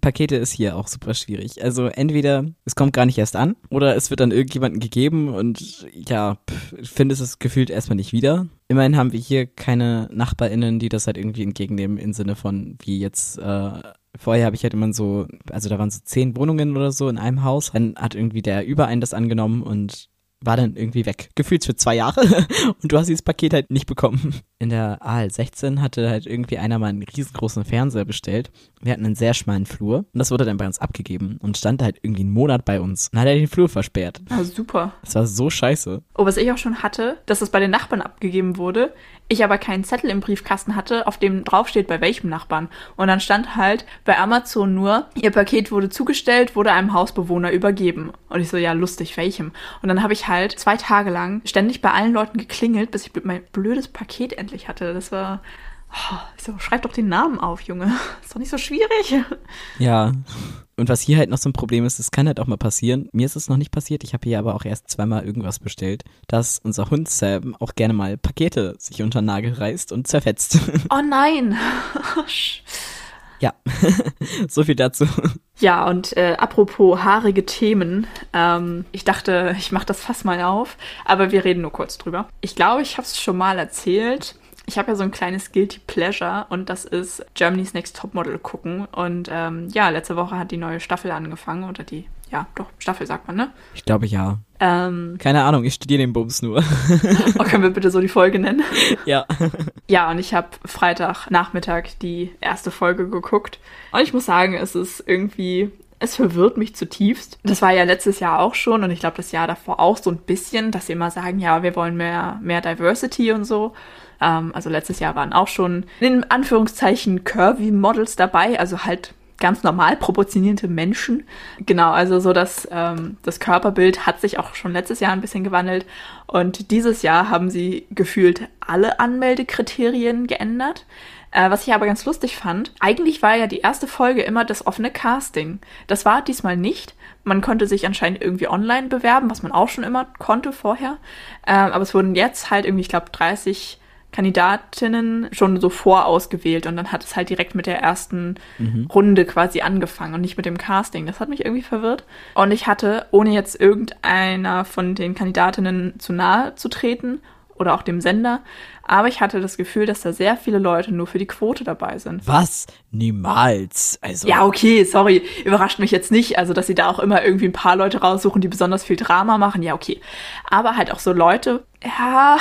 Pakete ist hier auch super schwierig. Also entweder es kommt gar nicht erst an oder es wird dann irgendjemanden gegeben und ja, pff, findest es gefühlt erstmal nicht wieder. Immerhin haben wir hier keine NachbarInnen, die das halt irgendwie entgegennehmen im Sinne von wie jetzt äh, Vorher habe ich halt immer so, also da waren so zehn Wohnungen oder so in einem Haus. Dann hat irgendwie der über einen das angenommen und war dann irgendwie weg. Gefühlt für zwei Jahre. Und du hast dieses Paket halt nicht bekommen. In der AL 16 hatte halt irgendwie einer mal einen riesengroßen Fernseher bestellt. Wir hatten einen sehr schmalen Flur. Und das wurde dann bei uns abgegeben und stand halt irgendwie einen Monat bei uns. Dann hat er den Flur versperrt. Ah, super. Das war so scheiße. Oh, was ich auch schon hatte, dass das bei den Nachbarn abgegeben wurde. Ich aber keinen Zettel im Briefkasten hatte, auf dem draufsteht, bei welchem Nachbarn. Und dann stand halt bei Amazon nur, ihr Paket wurde zugestellt, wurde einem Hausbewohner übergeben. Und ich so, ja, lustig, welchem? Und dann habe ich halt zwei Tage lang ständig bei allen Leuten geklingelt, bis ich mein blödes Paket endlich hatte. Das war. So, schreib doch den Namen auf, Junge. Ist doch nicht so schwierig. Ja. Und was hier halt noch so ein Problem ist, es kann halt auch mal passieren. Mir ist es noch nicht passiert. Ich habe hier aber auch erst zweimal irgendwas bestellt, dass unser Hund Sam auch gerne mal Pakete sich unter den Nagel reißt und zerfetzt. Oh nein. ja, so viel dazu. Ja, und äh, apropos haarige Themen, ähm, ich dachte, ich mache das Fass mal auf, aber wir reden nur kurz drüber. Ich glaube, ich habe es schon mal erzählt. Ich habe ja so ein kleines Guilty Pleasure und das ist Germany's Next Topmodel gucken. Und ähm, ja, letzte Woche hat die neue Staffel angefangen oder die, ja, doch, Staffel sagt man, ne? Ich glaube ja. Ähm, Keine Ahnung, ich studiere den Bums nur. oh, können wir bitte so die Folge nennen? ja. Ja, und ich habe Freitagnachmittag die erste Folge geguckt. Und ich muss sagen, es ist irgendwie es verwirrt mich zutiefst. Das war ja letztes Jahr auch schon und ich glaube das Jahr davor auch so ein bisschen, dass sie immer sagen, ja, wir wollen mehr, mehr Diversity und so. Ähm, also letztes Jahr waren auch schon in Anführungszeichen Curvy Models dabei, also halt ganz normal proportionierte Menschen. Genau, also so dass ähm, das Körperbild hat sich auch schon letztes Jahr ein bisschen gewandelt und dieses Jahr haben sie gefühlt alle Anmeldekriterien geändert. Äh, was ich aber ganz lustig fand, eigentlich war ja die erste Folge immer das offene Casting. Das war diesmal nicht. Man konnte sich anscheinend irgendwie online bewerben, was man auch schon immer konnte vorher. Ähm, aber es wurden jetzt halt irgendwie, ich glaube, 30 Kandidatinnen schon so vorausgewählt und dann hat es halt direkt mit der ersten mhm. Runde quasi angefangen und nicht mit dem Casting. Das hat mich irgendwie verwirrt. Und ich hatte, ohne jetzt irgendeiner von den Kandidatinnen zu nahe zu treten oder auch dem Sender. Aber ich hatte das Gefühl, dass da sehr viele Leute nur für die Quote dabei sind. Was? Niemals. Also. Ja, okay, sorry. Überrascht mich jetzt nicht. Also, dass sie da auch immer irgendwie ein paar Leute raussuchen, die besonders viel Drama machen. Ja, okay. Aber halt auch so Leute, ja,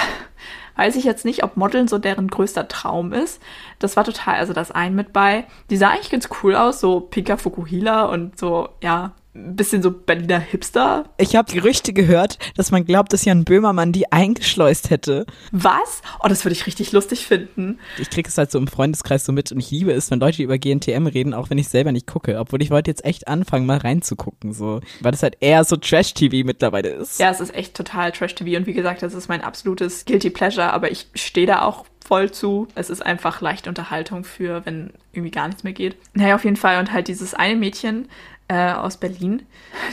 weiß ich jetzt nicht, ob Modeln so deren größter Traum ist. Das war total, also das ein mit bei. Die sah eigentlich ganz cool aus, so Pika Fukuhila und so, ja, bisschen so Berliner Hipster. Ich habe Gerüchte gehört, dass man glaubt, dass Jan Böhmermann die eingeschleust hätte. Was? Oh, das würde ich richtig lustig finden. Ich kriege es halt so im Freundeskreis so mit und ich liebe es, wenn Leute über GNTM reden, auch wenn ich selber nicht gucke. Obwohl ich wollte jetzt echt anfangen, mal reinzugucken, so. Weil das halt eher so Trash-TV mittlerweile ist. Ja, es ist echt total Trash-TV und wie gesagt, das ist mein absolutes Guilty Pleasure, aber ich stehe da auch voll zu. Es ist einfach leicht Unterhaltung für, wenn irgendwie gar nichts mehr geht. Naja, auf jeden Fall. Und halt dieses eine Mädchen, äh, aus Berlin.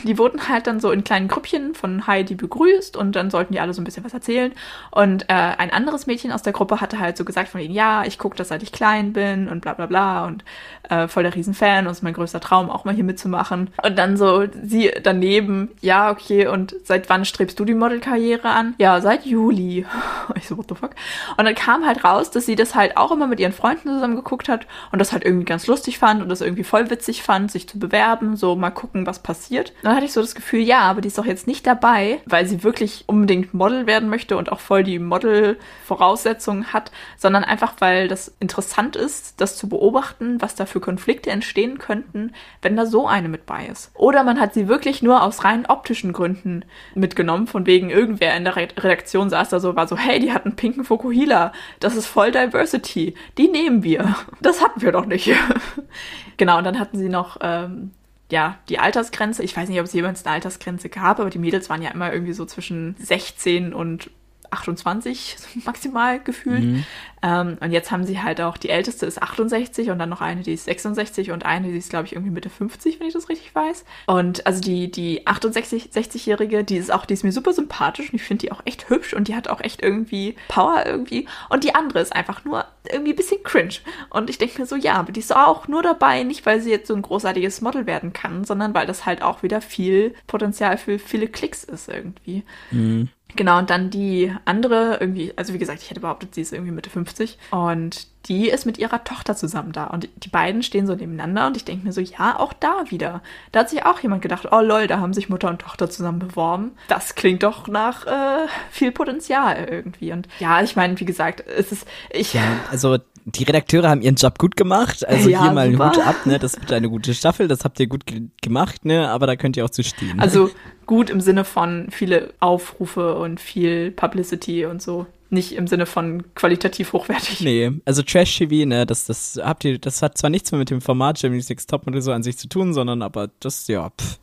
Die wurden halt dann so in kleinen Grüppchen von Heidi begrüßt und dann sollten die alle so ein bisschen was erzählen. Und äh, ein anderes Mädchen aus der Gruppe hatte halt so gesagt von ihnen, ja, ich gucke das, seit ich klein bin und bla bla bla und äh, voll der Riesenfan und ist mein größter Traum, auch mal hier mitzumachen. Und dann so sie daneben, ja, okay, und seit wann strebst du die Modelkarriere an? Ja, seit Juli. ich so, what the fuck? Und dann kam halt raus, dass sie das halt auch immer mit ihren Freunden zusammen geguckt hat und das halt irgendwie ganz lustig fand und das irgendwie voll witzig fand, sich zu bewerben, so mal gucken, was passiert. Dann hatte ich so das Gefühl, ja, aber die ist doch jetzt nicht dabei, weil sie wirklich unbedingt Model werden möchte und auch voll die Model-Voraussetzungen hat, sondern einfach, weil das interessant ist, das zu beobachten, was da für Konflikte entstehen könnten, wenn da so eine mit bei ist. Oder man hat sie wirklich nur aus rein optischen Gründen mitgenommen, von wegen irgendwer in der Redaktion saß da so, war so, hey, die hat einen pinken Fokuhila, das ist voll Diversity, die nehmen wir. Das hatten wir doch nicht. genau, und dann hatten sie noch ähm, ja, die Altersgrenze, ich weiß nicht, ob es jemals eine Altersgrenze gab, aber die Mädels waren ja immer irgendwie so zwischen 16 und 28 maximal gefühlt. Mhm. Ähm, und jetzt haben sie halt auch, die älteste ist 68 und dann noch eine, die ist 66 und eine, die ist, glaube ich, irgendwie Mitte 50, wenn ich das richtig weiß. Und also die, die 68-jährige, die ist auch, die ist mir super sympathisch und ich finde die auch echt hübsch und die hat auch echt irgendwie Power irgendwie. Und die andere ist einfach nur irgendwie ein bisschen cringe. Und ich denke mir so, ja, aber die ist auch nur dabei, nicht weil sie jetzt so ein großartiges Model werden kann, sondern weil das halt auch wieder viel Potenzial für viele Klicks ist irgendwie. Mhm. Genau, und dann die andere, irgendwie, also wie gesagt, ich hätte behauptet, sie ist irgendwie Mitte 50. Und die ist mit ihrer Tochter zusammen da. Und die beiden stehen so nebeneinander und ich denke mir so, ja, auch da wieder. Da hat sich auch jemand gedacht, oh lol, da haben sich Mutter und Tochter zusammen beworben. Das klingt doch nach äh, viel Potenzial irgendwie. Und ja, ich meine, wie gesagt, es ist. Ich, ja, also die Redakteure haben ihren Job gut gemacht. Also ja, hier mal einen Hut ab, ne? Das wird eine gute Staffel, das habt ihr gut ge gemacht, ne? Aber da könnt ihr auch zu stehen. Also gut im Sinne von viele Aufrufe und viel Publicity und so. Nicht im Sinne von qualitativ hochwertig. Nee, also Trash TV, ne, das, das habt ihr, das hat zwar nichts mehr mit dem Format Germany's Next Topmodel so an sich zu tun, sondern aber das, ja, pff.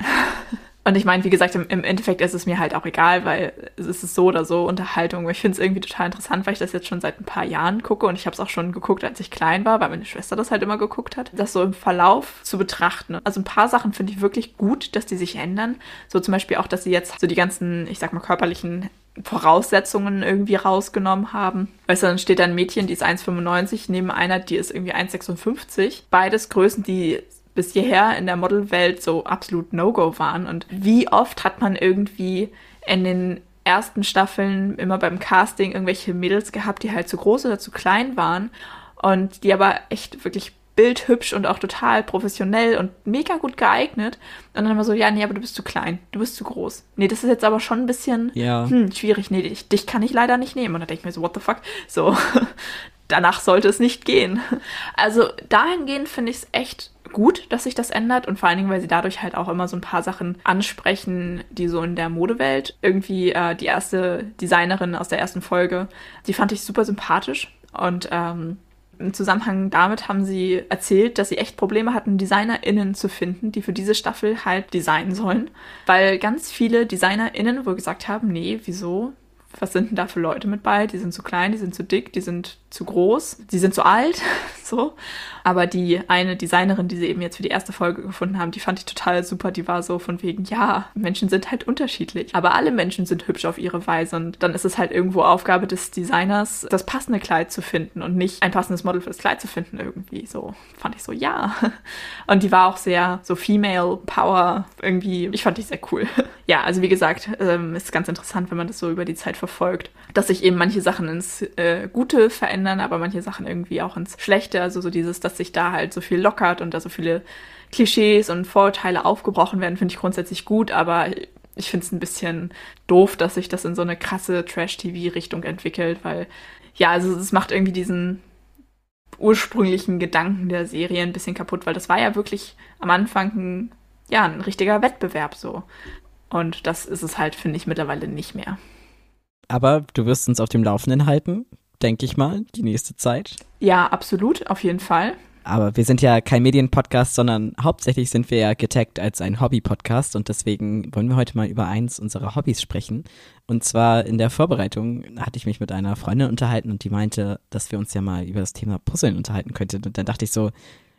Und ich meine, wie gesagt, im, im, Endeffekt ist es mir halt auch egal, weil es ist so oder so Unterhaltung. Ich finde es irgendwie total interessant, weil ich das jetzt schon seit ein paar Jahren gucke und ich habe es auch schon geguckt, als ich klein war, weil meine Schwester das halt immer geguckt hat. Das so im Verlauf zu betrachten. Also ein paar Sachen finde ich wirklich gut, dass die sich ändern. So zum Beispiel auch, dass sie jetzt so die ganzen, ich sag mal, körperlichen Voraussetzungen irgendwie rausgenommen haben. Weißt du, dann steht da ein Mädchen, die ist 1,95, neben einer, die ist irgendwie 1,56. Beides Größen, die bis hierher in der Modelwelt so absolut No-Go waren. Und wie oft hat man irgendwie in den ersten Staffeln immer beim Casting irgendwelche Mädels gehabt, die halt zu groß oder zu klein waren und die aber echt wirklich bildhübsch und auch total professionell und mega gut geeignet. Und dann immer so, ja, nee, aber du bist zu klein, du bist zu groß. Nee, das ist jetzt aber schon ein bisschen ja. hm, schwierig. Nee, dich, dich kann ich leider nicht nehmen. Und dann denke ich mir so, what the fuck? So, danach sollte es nicht gehen. Also dahingehend finde ich es echt gut, dass sich das ändert und vor allen Dingen, weil sie dadurch halt auch immer so ein paar Sachen ansprechen, die so in der Modewelt irgendwie äh, die erste Designerin aus der ersten Folge, die fand ich super sympathisch und ähm, Im Zusammenhang damit haben sie erzählt, dass sie echt Probleme hatten, DesignerInnen zu finden, die für diese Staffel halt designen sollen. Weil ganz viele DesignerInnen wohl gesagt haben, nee, wieso? was sind denn da für Leute mit bei? Die sind zu klein, die sind zu dick, die sind zu groß, die sind zu alt, so. Aber die eine Designerin, die sie eben jetzt für die erste Folge gefunden haben, die fand ich total super. Die war so von wegen, ja, Menschen sind halt unterschiedlich, aber alle Menschen sind hübsch auf ihre Weise und dann ist es halt irgendwo Aufgabe des Designers, das passende Kleid zu finden und nicht ein passendes Model für das Kleid zu finden irgendwie. So fand ich so, ja. Und die war auch sehr so Female Power irgendwie. Ich fand die sehr cool. Ja, also wie gesagt, ähm, ist ganz interessant, wenn man das so über die Zeit verfolgt, dass sich eben manche Sachen ins äh, Gute verändern, aber manche Sachen irgendwie auch ins Schlechte. Also so dieses, dass sich da halt so viel lockert und da so viele Klischees und Vorurteile aufgebrochen werden, finde ich grundsätzlich gut, aber ich finde es ein bisschen doof, dass sich das in so eine krasse Trash-TV-Richtung entwickelt, weil ja, also es macht irgendwie diesen ursprünglichen Gedanken der Serie ein bisschen kaputt, weil das war ja wirklich am Anfang ein, ja, ein richtiger Wettbewerb so. Und das ist es halt, finde ich, mittlerweile nicht mehr. Aber du wirst uns auf dem Laufenden halten, denke ich mal, die nächste Zeit. Ja, absolut, auf jeden Fall. Aber wir sind ja kein Medienpodcast, sondern hauptsächlich sind wir ja getaggt als ein Hobby-Podcast und deswegen wollen wir heute mal über eins unserer Hobbys sprechen. Und zwar in der Vorbereitung hatte ich mich mit einer Freundin unterhalten und die meinte, dass wir uns ja mal über das Thema Puzzeln unterhalten könnten. Und dann dachte ich so,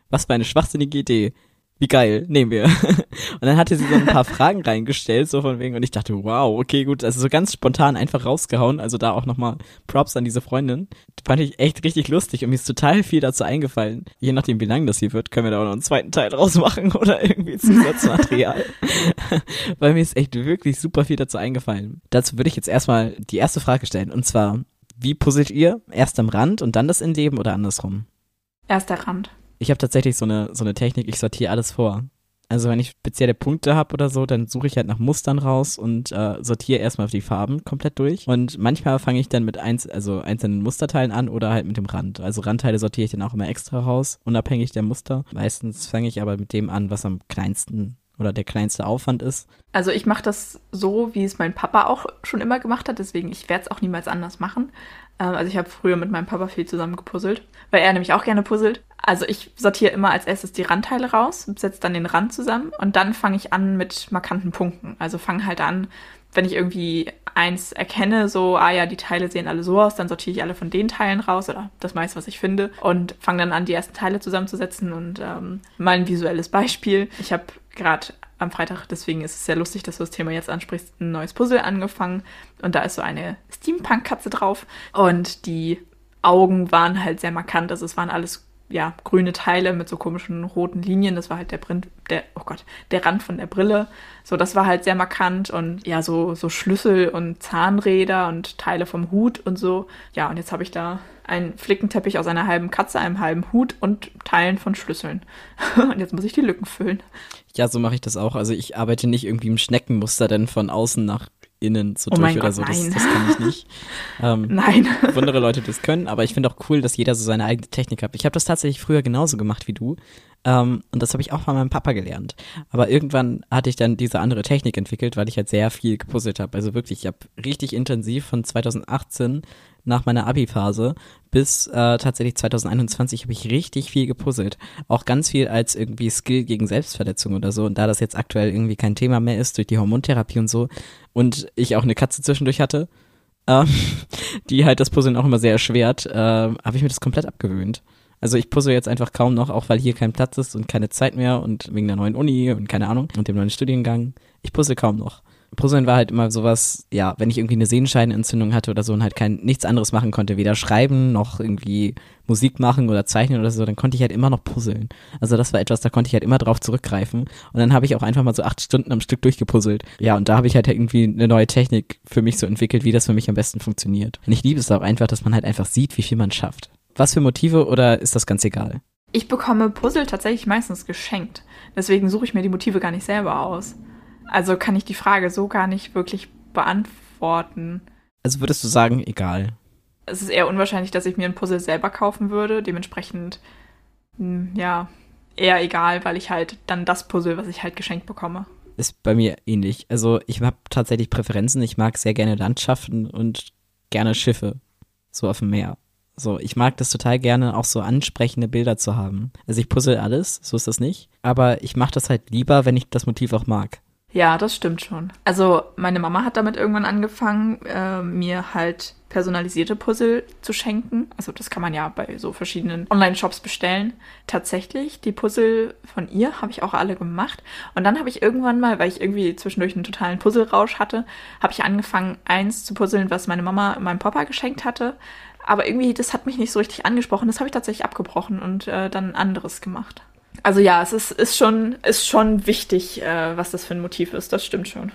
was für eine schwachsinnige Idee wie geil, nehmen wir. und dann hatte sie so ein paar Fragen reingestellt, so von wegen, und ich dachte, wow, okay, gut, also so ganz spontan einfach rausgehauen, also da auch nochmal Props an diese Freundin. Die fand ich echt richtig lustig und mir ist total viel dazu eingefallen. Je nachdem, wie lang das hier wird, können wir da auch noch einen zweiten Teil rausmachen oder irgendwie Zusatzmaterial. Weil mir ist echt wirklich super viel dazu eingefallen. Dazu würde ich jetzt erstmal die erste Frage stellen, und zwar, wie puzzelt ihr? Erst am Rand und dann das Innenleben oder andersrum? Erst der Rand ich habe tatsächlich so eine, so eine Technik, ich sortiere alles vor. Also wenn ich spezielle Punkte habe oder so, dann suche ich halt nach Mustern raus und äh, sortiere erstmal die Farben komplett durch. Und manchmal fange ich dann mit eins, also einzelnen Musterteilen an oder halt mit dem Rand. Also Randteile sortiere ich dann auch immer extra raus, unabhängig der Muster. Meistens fange ich aber mit dem an, was am kleinsten oder der kleinste Aufwand ist. Also ich mache das so, wie es mein Papa auch schon immer gemacht hat, deswegen ich werde es auch niemals anders machen. Ähm, also ich habe früher mit meinem Papa viel zusammen gepuzzelt, weil er nämlich auch gerne puzzelt. Also ich sortiere immer als erstes die Randteile raus, setze dann den Rand zusammen und dann fange ich an mit markanten Punkten. Also fange halt an, wenn ich irgendwie eins erkenne, so, ah ja, die Teile sehen alle so aus, dann sortiere ich alle von den Teilen raus oder das meiste, was ich finde und fange dann an, die ersten Teile zusammenzusetzen und ähm, mal ein visuelles Beispiel. Ich habe gerade am Freitag, deswegen ist es sehr lustig, dass du das Thema jetzt ansprichst, ein neues Puzzle angefangen und da ist so eine Steampunk-Katze drauf und die Augen waren halt sehr markant, also es waren alles ja, grüne Teile mit so komischen roten Linien. Das war halt der Print, der, oh Gott, der Rand von der Brille. So, das war halt sehr markant und ja, so, so Schlüssel und Zahnräder und Teile vom Hut und so. Ja, und jetzt habe ich da einen Flickenteppich aus einer halben Katze, einem halben Hut und Teilen von Schlüsseln. und jetzt muss ich die Lücken füllen. Ja, so mache ich das auch. Also ich arbeite nicht irgendwie im Schneckenmuster denn von außen nach innen so oh durch oder Gott, so. Das, nein. das kann ich nicht. Ähm, Nein. Andere Leute das können, aber ich finde auch cool, dass jeder so seine eigene Technik hat. Ich habe das tatsächlich früher genauso gemacht wie du. Ähm, und das habe ich auch von meinem Papa gelernt. Aber irgendwann hatte ich dann diese andere Technik entwickelt, weil ich halt sehr viel gepuzzelt habe. Also wirklich, ich habe richtig intensiv von 2018 nach meiner Abi-Phase bis äh, tatsächlich 2021 habe ich richtig viel gepuzzelt. Auch ganz viel als irgendwie Skill gegen Selbstverletzung oder so. Und da das jetzt aktuell irgendwie kein Thema mehr ist durch die Hormontherapie und so und ich auch eine Katze zwischendurch hatte, äh, die halt das Puzzeln auch immer sehr erschwert, äh, habe ich mir das komplett abgewöhnt. Also ich puzzle jetzt einfach kaum noch, auch weil hier kein Platz ist und keine Zeit mehr und wegen der neuen Uni und keine Ahnung und dem neuen Studiengang. Ich puzzle kaum noch. Puzzeln war halt immer sowas, ja, wenn ich irgendwie eine Sehenscheidenentzündung hatte oder so und halt kein nichts anderes machen konnte, weder schreiben noch irgendwie Musik machen oder zeichnen oder so, dann konnte ich halt immer noch puzzeln. Also das war etwas, da konnte ich halt immer drauf zurückgreifen. Und dann habe ich auch einfach mal so acht Stunden am Stück durchgepuzzelt. Ja, und da habe ich halt irgendwie eine neue Technik für mich so entwickelt, wie das für mich am besten funktioniert. Und ich liebe es auch einfach, dass man halt einfach sieht, wie viel man schafft. Was für Motive oder ist das ganz egal? Ich bekomme Puzzle tatsächlich meistens geschenkt. Deswegen suche ich mir die Motive gar nicht selber aus. Also kann ich die Frage so gar nicht wirklich beantworten. Also würdest du sagen, egal? Es ist eher unwahrscheinlich, dass ich mir ein Puzzle selber kaufen würde. Dementsprechend, hm, ja, eher egal, weil ich halt dann das Puzzle, was ich halt geschenkt bekomme. Ist bei mir ähnlich. Also ich habe tatsächlich Präferenzen. Ich mag sehr gerne Landschaften und gerne Schiffe. So auf dem Meer. So, ich mag das total gerne, auch so ansprechende Bilder zu haben. Also ich puzzle alles, so ist das nicht. Aber ich mache das halt lieber, wenn ich das Motiv auch mag. Ja, das stimmt schon. Also meine Mama hat damit irgendwann angefangen, äh, mir halt personalisierte Puzzle zu schenken. Also das kann man ja bei so verschiedenen Online-Shops bestellen. Tatsächlich, die Puzzle von ihr habe ich auch alle gemacht. Und dann habe ich irgendwann mal, weil ich irgendwie zwischendurch einen totalen Puzzle-Rausch hatte, habe ich angefangen, eins zu puzzeln, was meine Mama meinem Papa geschenkt hatte. Aber irgendwie, das hat mich nicht so richtig angesprochen. Das habe ich tatsächlich abgebrochen und äh, dann anderes gemacht. Also ja, es ist, ist, schon, ist schon wichtig, äh, was das für ein Motiv ist. Das stimmt schon.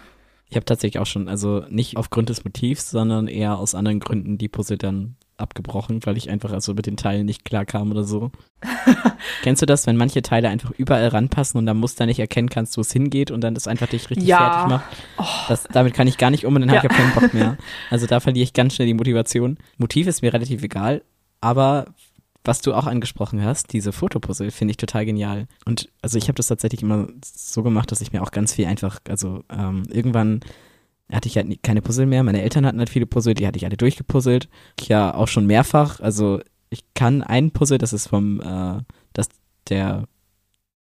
Ich habe tatsächlich auch schon, also nicht aufgrund des Motivs, sondern eher aus anderen Gründen die Puzzle dann abgebrochen, weil ich einfach also mit den Teilen nicht klar kam oder so. Kennst du das, wenn manche Teile einfach überall ranpassen und dann Muster nicht erkennen kannst, wo es hingeht und dann das einfach dich richtig Ja. fertig macht? Oh, Das, damit kann ich gar nicht um und dann habe Ja. ich auch keinen Bock mehr. Also da verliere ich ganz schnell die Motivation. Motiv ist mir relativ egal, aber was du auch angesprochen hast, diese Fotopuzzle, finde ich total genial. Und also ich habe das tatsächlich immer so gemacht, dass ich mir auch ganz viel einfach, also ähm, irgendwann hatte ich halt keine Puzzle mehr. Meine Eltern hatten halt viele Puzzle, die hatte ich alle durchgepuzzelt. Ich ja auch schon mehrfach. Also ich kann ein Puzzle, das ist vom, äh, das der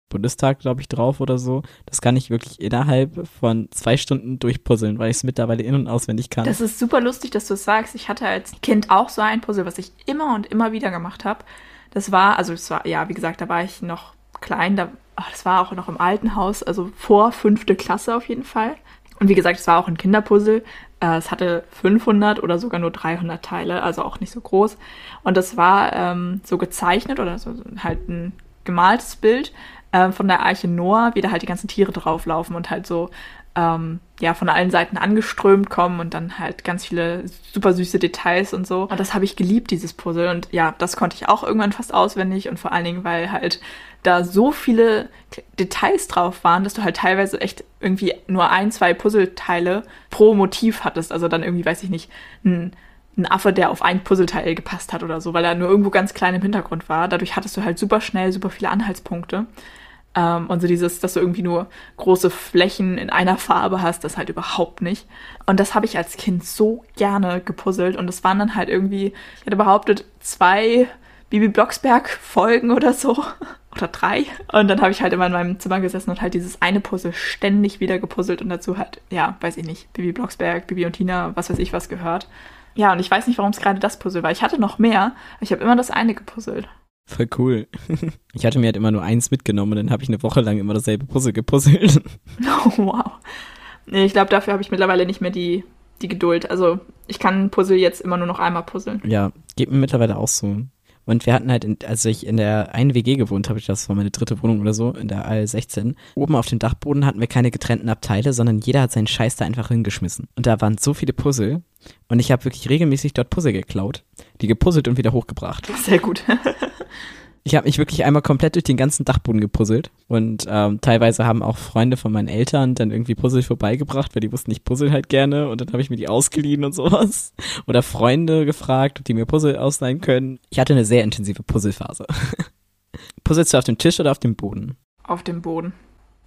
Bundestag, glaube ich, drauf oder so. Das kann ich wirklich innerhalb von zwei Stunden durchpuzzeln, weil ich es mittlerweile in- und auswendig kann. das ist super lustig, dass du es sagst. Ich hatte als Kind auch so ein Puzzle, was ich immer und immer wieder gemacht habe. Das war, also es war, ja, wie gesagt, da war ich noch klein, da, ach, das war auch noch im alten Haus, also vor fünfte Klasse auf jeden Fall. Und wie gesagt, es war auch ein Kinderpuzzle. Äh, es hatte 500 oder sogar nur 300 Teile, also auch nicht so groß. Und das war ähm, so gezeichnet oder so halt ein gemaltes Bild äh, von der Arche Noah, wie da halt die ganzen Tiere drauflaufen und halt so ähm, ja von allen Seiten angeströmt kommen und dann halt ganz viele super süße Details und so. Und das habe ich geliebt, dieses Puzzle. Und ja, das konnte ich auch irgendwann fast auswendig und vor allen Dingen, weil halt da so viele Details drauf waren, dass du halt teilweise echt irgendwie nur ein, zwei Puzzleteile pro Motiv hattest. Also dann irgendwie, weiß ich nicht, ein, ein Affe, der auf ein Puzzleteil gepasst hat oder so, weil er nur irgendwo ganz klein im Hintergrund war. Dadurch hattest du halt super schnell super viele Anhaltspunkte. Ähm, und so dieses, dass du irgendwie nur große Flächen in einer Farbe hast, das halt überhaupt nicht. Und das habe ich als Kind so gerne gepuzzelt. Und das waren dann halt irgendwie, ich hätte behauptet, zwei Bibi Blocksberg-Folgen oder so. Oder drei. Und dann habe ich halt immer in meinem Zimmer gesessen und halt dieses eine Puzzle ständig wieder gepuzzelt und dazu halt, ja, weiß ich nicht, Bibi Blocksberg, Bibi und Tina, was weiß ich was gehört. Ja, und ich weiß nicht, warum es gerade das Puzzle war. Ich hatte noch mehr, aber ich habe immer das eine gepuzzelt. Voll cool. Ich hatte mir halt immer nur eins mitgenommen und dann habe ich eine Woche lang immer dasselbe Puzzle gepuzzelt. Oh, wow. Nee, ich glaube, dafür habe ich mittlerweile nicht mehr die, die Geduld. Also, ich kann Puzzle jetzt immer nur noch einmal puzzeln. Ja, geht mir mittlerweile auch so. Und wir hatten halt, in, als ich in der einen WG gewohnt habe, ich das war meine dritte Wohnung oder so, in der AL 16, oben auf dem Dachboden hatten wir keine getrennten Abteile, sondern jeder hat seinen Scheiß da einfach hingeschmissen. Und da waren so viele Puzzle und ich habe wirklich regelmäßig dort Puzzle geklaut, die gepuzzelt und wieder hochgebracht. Sehr gut. Ich habe mich wirklich einmal komplett durch den ganzen Dachboden gepuzzelt und ähm, teilweise haben auch Freunde von meinen Eltern dann irgendwie Puzzle vorbeigebracht, weil die wussten, ich puzzle halt gerne und dann habe ich mir die ausgeliehen und sowas. Oder Freunde gefragt, ob die mir Puzzle ausleihen können. Ich hatte eine sehr intensive Puzzlephase. Puzzelst du auf dem Tisch oder auf dem Boden? Auf dem Boden.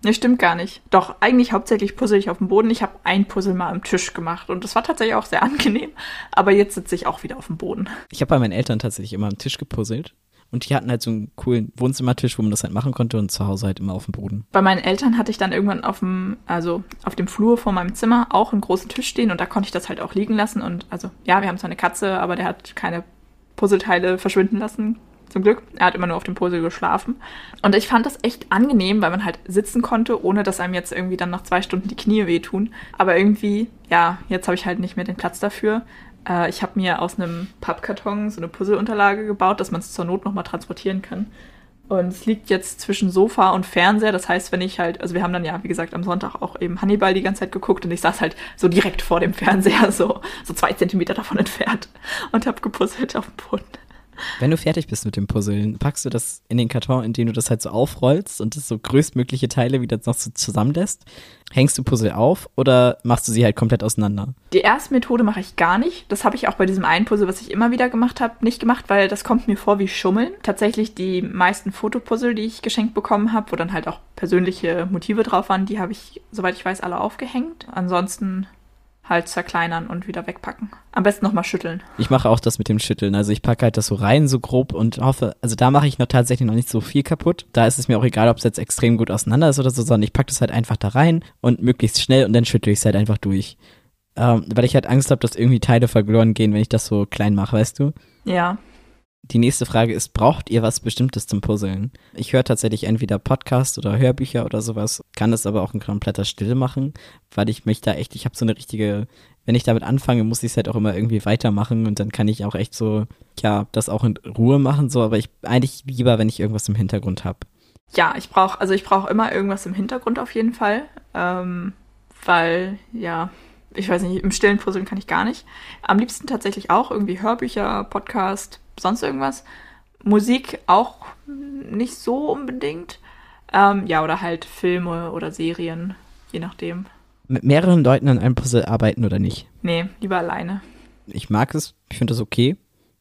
Nee, stimmt gar nicht. Doch, eigentlich hauptsächlich puzzle ich auf dem Boden. Ich habe ein Puzzle mal am Tisch gemacht und das war tatsächlich auch sehr angenehm. Aber jetzt sitze ich auch wieder auf dem Boden. Ich habe bei meinen Eltern tatsächlich immer am Tisch gepuzzelt und die hatten halt so einen coolen Wohnzimmertisch, wo man das halt machen konnte und zu Hause halt immer auf dem Boden. Bei meinen Eltern hatte ich dann irgendwann auf dem, also auf dem Flur vor meinem Zimmer auch einen großen Tisch stehen und da konnte ich das halt auch liegen lassen. Und also, ja, wir haben zwar eine Katze, aber der hat keine Puzzleteile verschwinden lassen. Zum Glück. Er hat immer nur auf dem Puzzle geschlafen. Und ich fand das echt angenehm, weil man halt sitzen konnte, ohne dass einem jetzt irgendwie dann nach zwei Stunden die Knie wehtun. Aber irgendwie, ja, jetzt habe ich halt nicht mehr den Platz dafür. Äh, ich habe mir aus einem Pappkarton so eine Puzzleunterlage gebaut, dass man es zur Not nochmal transportieren kann. Und es liegt jetzt zwischen Sofa und Fernseher. Das heißt, wenn ich halt, also wir haben dann ja, wie gesagt, am Sonntag auch eben Hannibal die ganze Zeit geguckt und ich saß halt so direkt vor dem Fernseher, so, so zwei Zentimeter davon entfernt und habe gepuzzelt auf dem Boden. Wenn du fertig bist mit dem Puzzeln, packst du das in den Karton, in den du das halt so aufrollst und das so größtmögliche Teile wieder noch so zusammenlässt? Hängst du Puzzle auf oder machst du sie halt komplett auseinander? Die erste Methode mache ich gar nicht. Das habe ich auch bei diesem einen Puzzle, was ich immer wieder gemacht habe, nicht gemacht, weil das kommt mir vor wie Schummeln. Tatsächlich die meisten Fotopuzzle, die ich geschenkt bekommen habe, wo dann halt auch persönliche Motive drauf waren, die habe ich, soweit ich weiß, alle aufgehängt. Ansonsten halt zerkleinern und wieder wegpacken. Am besten nochmal schütteln. Ich mache auch das mit dem Schütteln. Also ich packe halt das so rein, so grob und hoffe, also da mache ich noch tatsächlich noch nicht so viel kaputt. Da ist es mir auch egal, ob es jetzt extrem gut auseinander ist oder so, sondern ich packe das halt einfach da rein und möglichst schnell und dann schüttle ich es halt einfach durch. Ähm, weil ich halt Angst habe, dass irgendwie Teile verloren gehen, wenn ich das so klein mache, weißt du? Ja. Die nächste Frage ist, braucht ihr was Bestimmtes zum Puzzeln? Ich höre tatsächlich entweder Podcast oder Hörbücher oder sowas, kann es aber auch in kompletter Stille machen, weil ich mich da echt, ich habe so eine richtige, wenn ich damit anfange, muss ich es halt auch immer irgendwie weitermachen und dann kann ich auch echt so, ja, das auch in Ruhe machen, so, aber ich eigentlich lieber, wenn ich irgendwas im Hintergrund habe. Ja, ich brauche, also ich brauche immer irgendwas im Hintergrund auf jeden Fall, ähm, weil, ja, ich weiß nicht, im stillen Puzzeln kann ich gar nicht. Am liebsten tatsächlich auch irgendwie Hörbücher, Podcast, sonst irgendwas. Musik auch nicht so unbedingt. Ähm, ja, oder halt Filme oder Serien, je nachdem. Mit mehreren Leuten an einem Puzzle arbeiten oder nicht? Nee, lieber alleine. Ich mag es, ich finde das okay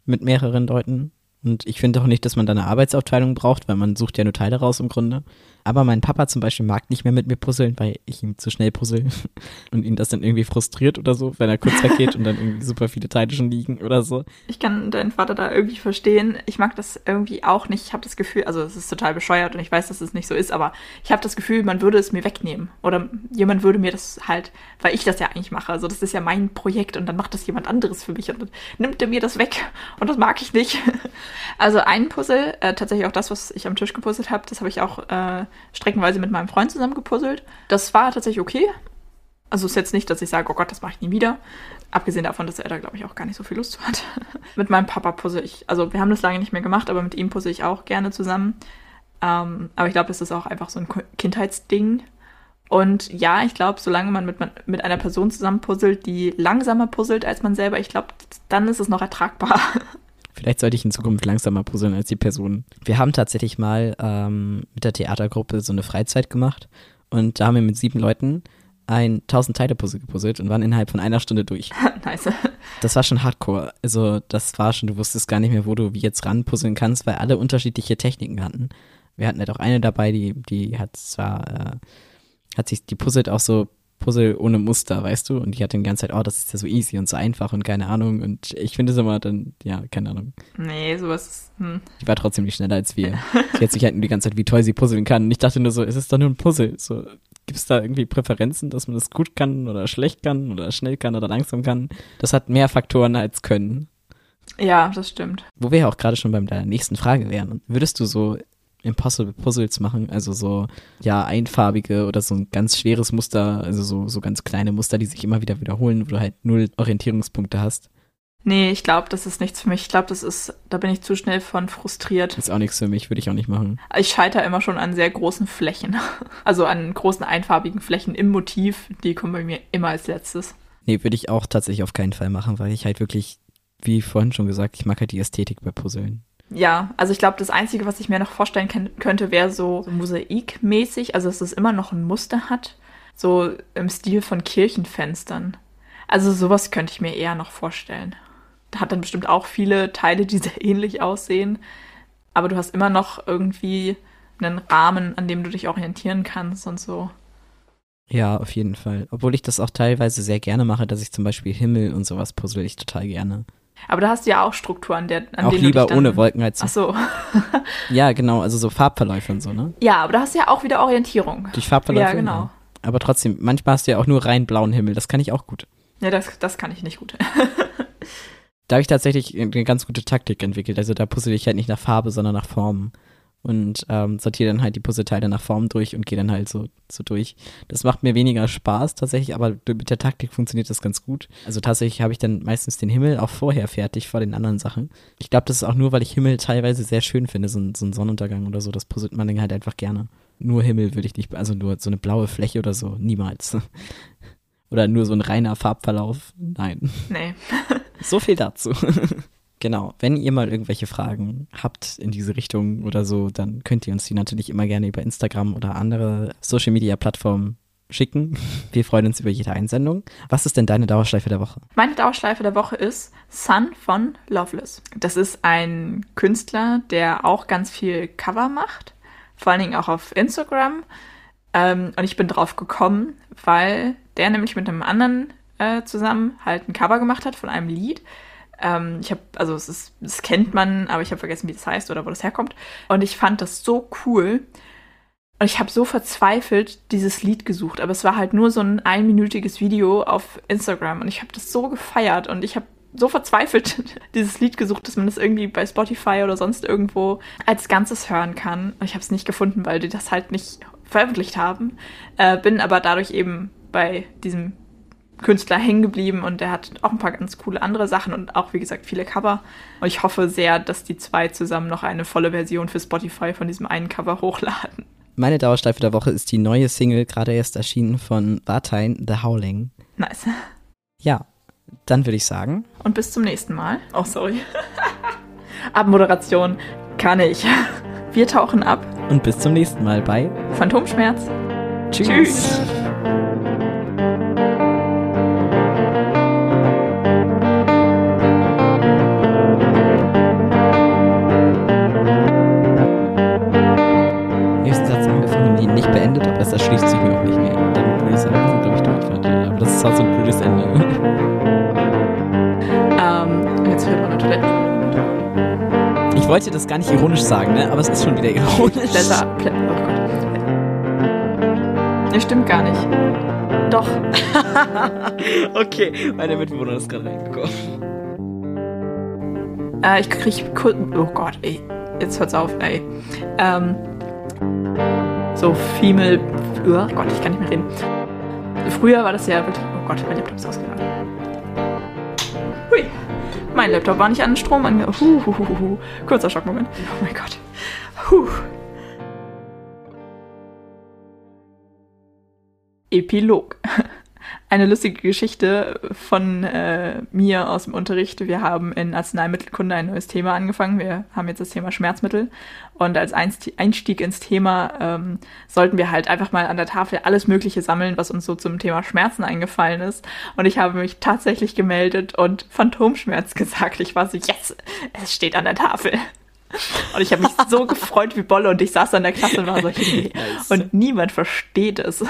mit mehreren Leuten. Und ich finde auch nicht, dass man da eine Arbeitsaufteilung braucht, weil man sucht ja nur Teile raus im Grunde. Aber mein Papa zum Beispiel mag nicht mehr mit mir puzzeln, weil ich ihm zu schnell puzzle und ihn das dann irgendwie frustriert oder so, wenn er kurz weggeht und dann irgendwie super viele Teile schon liegen oder so. Ich kann deinen Vater da irgendwie verstehen. Ich mag das irgendwie auch nicht. Ich habe das Gefühl, also es ist total bescheuert und ich weiß, dass es nicht so ist, aber ich habe das Gefühl, man würde es mir wegnehmen oder jemand würde mir das halt, weil ich das ja eigentlich mache. Also das ist ja mein Projekt und dann macht das jemand anderes für mich und dann nimmt er mir das weg und das mag ich nicht. Also ein Puzzle, äh, tatsächlich auch das, was ich am Tisch gepuzzelt habe, das habe ich auch äh, streckenweise mit meinem Freund zusammen gepuzzelt. Das war tatsächlich okay. Also ist jetzt nicht, dass ich sage, oh Gott, das mache ich nie wieder. Abgesehen davon, dass er da, glaube ich, auch gar nicht so viel Lust zu hat. mit meinem Papa puzzle ich, also wir haben das lange nicht mehr gemacht, aber mit ihm puzzle ich auch gerne zusammen. Ähm, aber ich glaube, das ist auch einfach so ein Kindheitsding. Und ja, ich glaube, solange man mit, mit einer Person zusammen puzzelt, die langsamer puzzelt als man selber, ich glaube, dann ist es noch ertragbar. Vielleicht sollte ich in Zukunft langsamer puzzeln als die Person. Wir haben tatsächlich mal ähm, mit der Theatergruppe so eine Freizeit gemacht und da haben wir mit sieben Leuten ein 1000 Teile Puzzle gepuzzelt und waren innerhalb von einer Stunde durch. nice. Das war schon hardcore. Also das war schon, du wusstest gar nicht mehr, wo du wie jetzt ranpuzzeln kannst, weil alle unterschiedliche Techniken hatten. Wir hatten halt auch eine dabei, die, die hat zwar, äh, hat sich, die puzzelt auch so Puzzle ohne Muster, weißt du? Und die hat dann die ganze Zeit, oh, das ist ja so easy und so einfach und keine Ahnung. Und ich finde es immer dann, ja, keine Ahnung. Nee, sowas. Hm. Die war trotzdem nicht schneller als wir. sie hat sich halt nur die ganze Zeit, wie toll sie puzzeln kann. Und ich dachte nur so, es ist doch nur ein Puzzle. So, gibt es da irgendwie Präferenzen, dass man das gut kann oder schlecht kann oder schnell kann oder langsam kann? Das hat mehr Faktoren als können. Ja, das stimmt. Wo wir ja auch gerade schon bei der nächsten Frage wären. Würdest du so Impossible Puzzles machen, also so, ja, einfarbige oder so ein ganz schweres Muster, also so, so ganz kleine Muster, die sich immer wieder wiederholen, wo du halt null Orientierungspunkte hast. Nee, ich glaube, das ist nichts für mich. Ich glaube, das ist, da bin ich zu schnell von frustriert. Ist auch nichts für mich, würde ich auch nicht machen. Ich scheitere immer schon an sehr großen Flächen. Also an großen einfarbigen Flächen im Motiv, die kommen bei mir immer als letztes. Nee, würde ich auch tatsächlich auf keinen Fall machen, weil ich halt wirklich, wie vorhin schon gesagt, ich mag halt die Ästhetik bei Puzzeln ja, also ich glaube, das Einzige, was ich mir noch vorstellen könnte, wäre so, so mosaikmäßig, also dass es immer noch ein Muster hat, so im Stil von Kirchenfenstern. Also sowas könnte ich mir eher noch vorstellen. Da hat dann bestimmt auch viele Teile, die sehr ähnlich aussehen, aber du hast immer noch irgendwie einen Rahmen, an dem du dich orientieren kannst und so. Ja, auf jeden Fall. Obwohl ich das auch teilweise sehr gerne mache, dass ich zum Beispiel Himmel und sowas puzzle ich total gerne. Aber da hast du ja auch Strukturen, der, an auch denen lieber du dich dann, ohne Wolkenheizung. Ach so. ja, genau, also so Farbverläufe und so, ne? Ja, aber da hast du ja auch wieder Orientierung. Durch Farbverläufe. Ja, genau. Aber trotzdem, manchmal hast du ja auch nur rein blauen Himmel. Das kann ich auch gut. Ja, das, das kann ich nicht gut. da habe ich tatsächlich eine ganz gute Taktik entwickelt. Also da puzzle ich halt nicht nach Farbe, sondern nach Formen und ähm, sortiere dann halt die Puzzleteile nach Form durch und gehe dann halt so, so durch. Das macht mir weniger Spaß tatsächlich, aber mit der Taktik funktioniert das ganz gut. Also tatsächlich habe ich dann meistens den Himmel auch vorher fertig vor den anderen Sachen. Ich glaube, das ist auch nur, weil ich Himmel teilweise sehr schön finde, so, so ein Sonnenuntergang oder so, das puzzelt man dann halt einfach gerne. Nur Himmel würde ich nicht, also nur so eine blaue Fläche oder so, niemals. oder nur so ein reiner Farbverlauf, nein. Nee. so viel dazu. Genau, wenn ihr mal irgendwelche Fragen habt in diese Richtung oder so, dann könnt ihr uns die natürlich immer gerne über Instagram oder andere Social Media Plattformen schicken. Wir freuen uns über jede Einsendung. Was ist denn deine Dauerschleife der Woche? Meine Dauerschleife der Woche ist Sun von Loveless. Das ist ein Künstler, der auch ganz viel Cover macht, vor allen Dingen auch auf Instagram. Ähm, und ich bin drauf gekommen, weil der nämlich mit einem anderen äh, zusammen halt ein Cover gemacht hat von einem Lied. Ähm, ich habe, also es ist, das kennt man, aber ich habe vergessen, wie das heißt oder wo das herkommt. Und ich fand das so cool. Und ich habe so verzweifelt dieses Lied gesucht, aber es war halt nur so ein einminütiges Video auf Instagram und ich habe das so gefeiert und ich habe so verzweifelt dieses Lied gesucht, dass man das irgendwie bei Spotify oder sonst irgendwo als Ganzes hören kann. Und ich habe es nicht gefunden, weil die das halt nicht veröffentlicht haben. Äh, bin aber dadurch eben bei diesem Künstler hängen geblieben und der hat auch ein paar ganz coole andere Sachen und auch, wie gesagt, viele Cover. Und ich hoffe sehr, dass die zwei zusammen noch eine volle Version für Spotify von diesem einen Cover hochladen. Meine Dauerschleife der Woche ist die neue Single, gerade erst erschienen von Bartein, The Howling. Nice. Ja, dann würde ich sagen. Und bis zum nächsten Mal. Oh, sorry. Abmoderation kann ich. Wir tauchen ab. Und bis zum nächsten Mal bei Phantomschmerz. Tschüss. Tschüss. Wollte das gar nicht ironisch sagen, ne? aber es ist schon wieder ironisch. Blätter, Blä oh Gott. Nee, stimmt gar nicht. Doch. okay, meine Mitbewohner ist gerade reingekommen. Äh, ich krieg kurz. Oh Gott, ey. Jetzt hört's auf, ey. Ähm, so Female. Oh Gott, ich kann nicht mehr reden. Früher war das ja wirklich. Oh Gott, mein Laptop ist ausgegangen. Mein Laptop war nicht an Strom ange. Huh, huh, huh, huh. Kurzer Schockmoment. Oh mein Gott. Huh. Epilog. Eine lustige Geschichte von äh, mir aus dem Unterricht. Wir haben in Arzneimittelkunde ein neues Thema angefangen. Wir haben jetzt das Thema Schmerzmittel. Und als Einst- Einstieg ins Thema ähm, sollten wir halt einfach mal an der Tafel alles Mögliche sammeln, was uns so zum Thema Schmerzen eingefallen ist. Und ich habe mich tatsächlich gemeldet und Phantomschmerz gesagt. Ich war so, yes, es steht an der Tafel. Und ich habe mich so gefreut wie Bolle und ich saß an der Klasse und war so, hey. Nice. und niemand versteht es.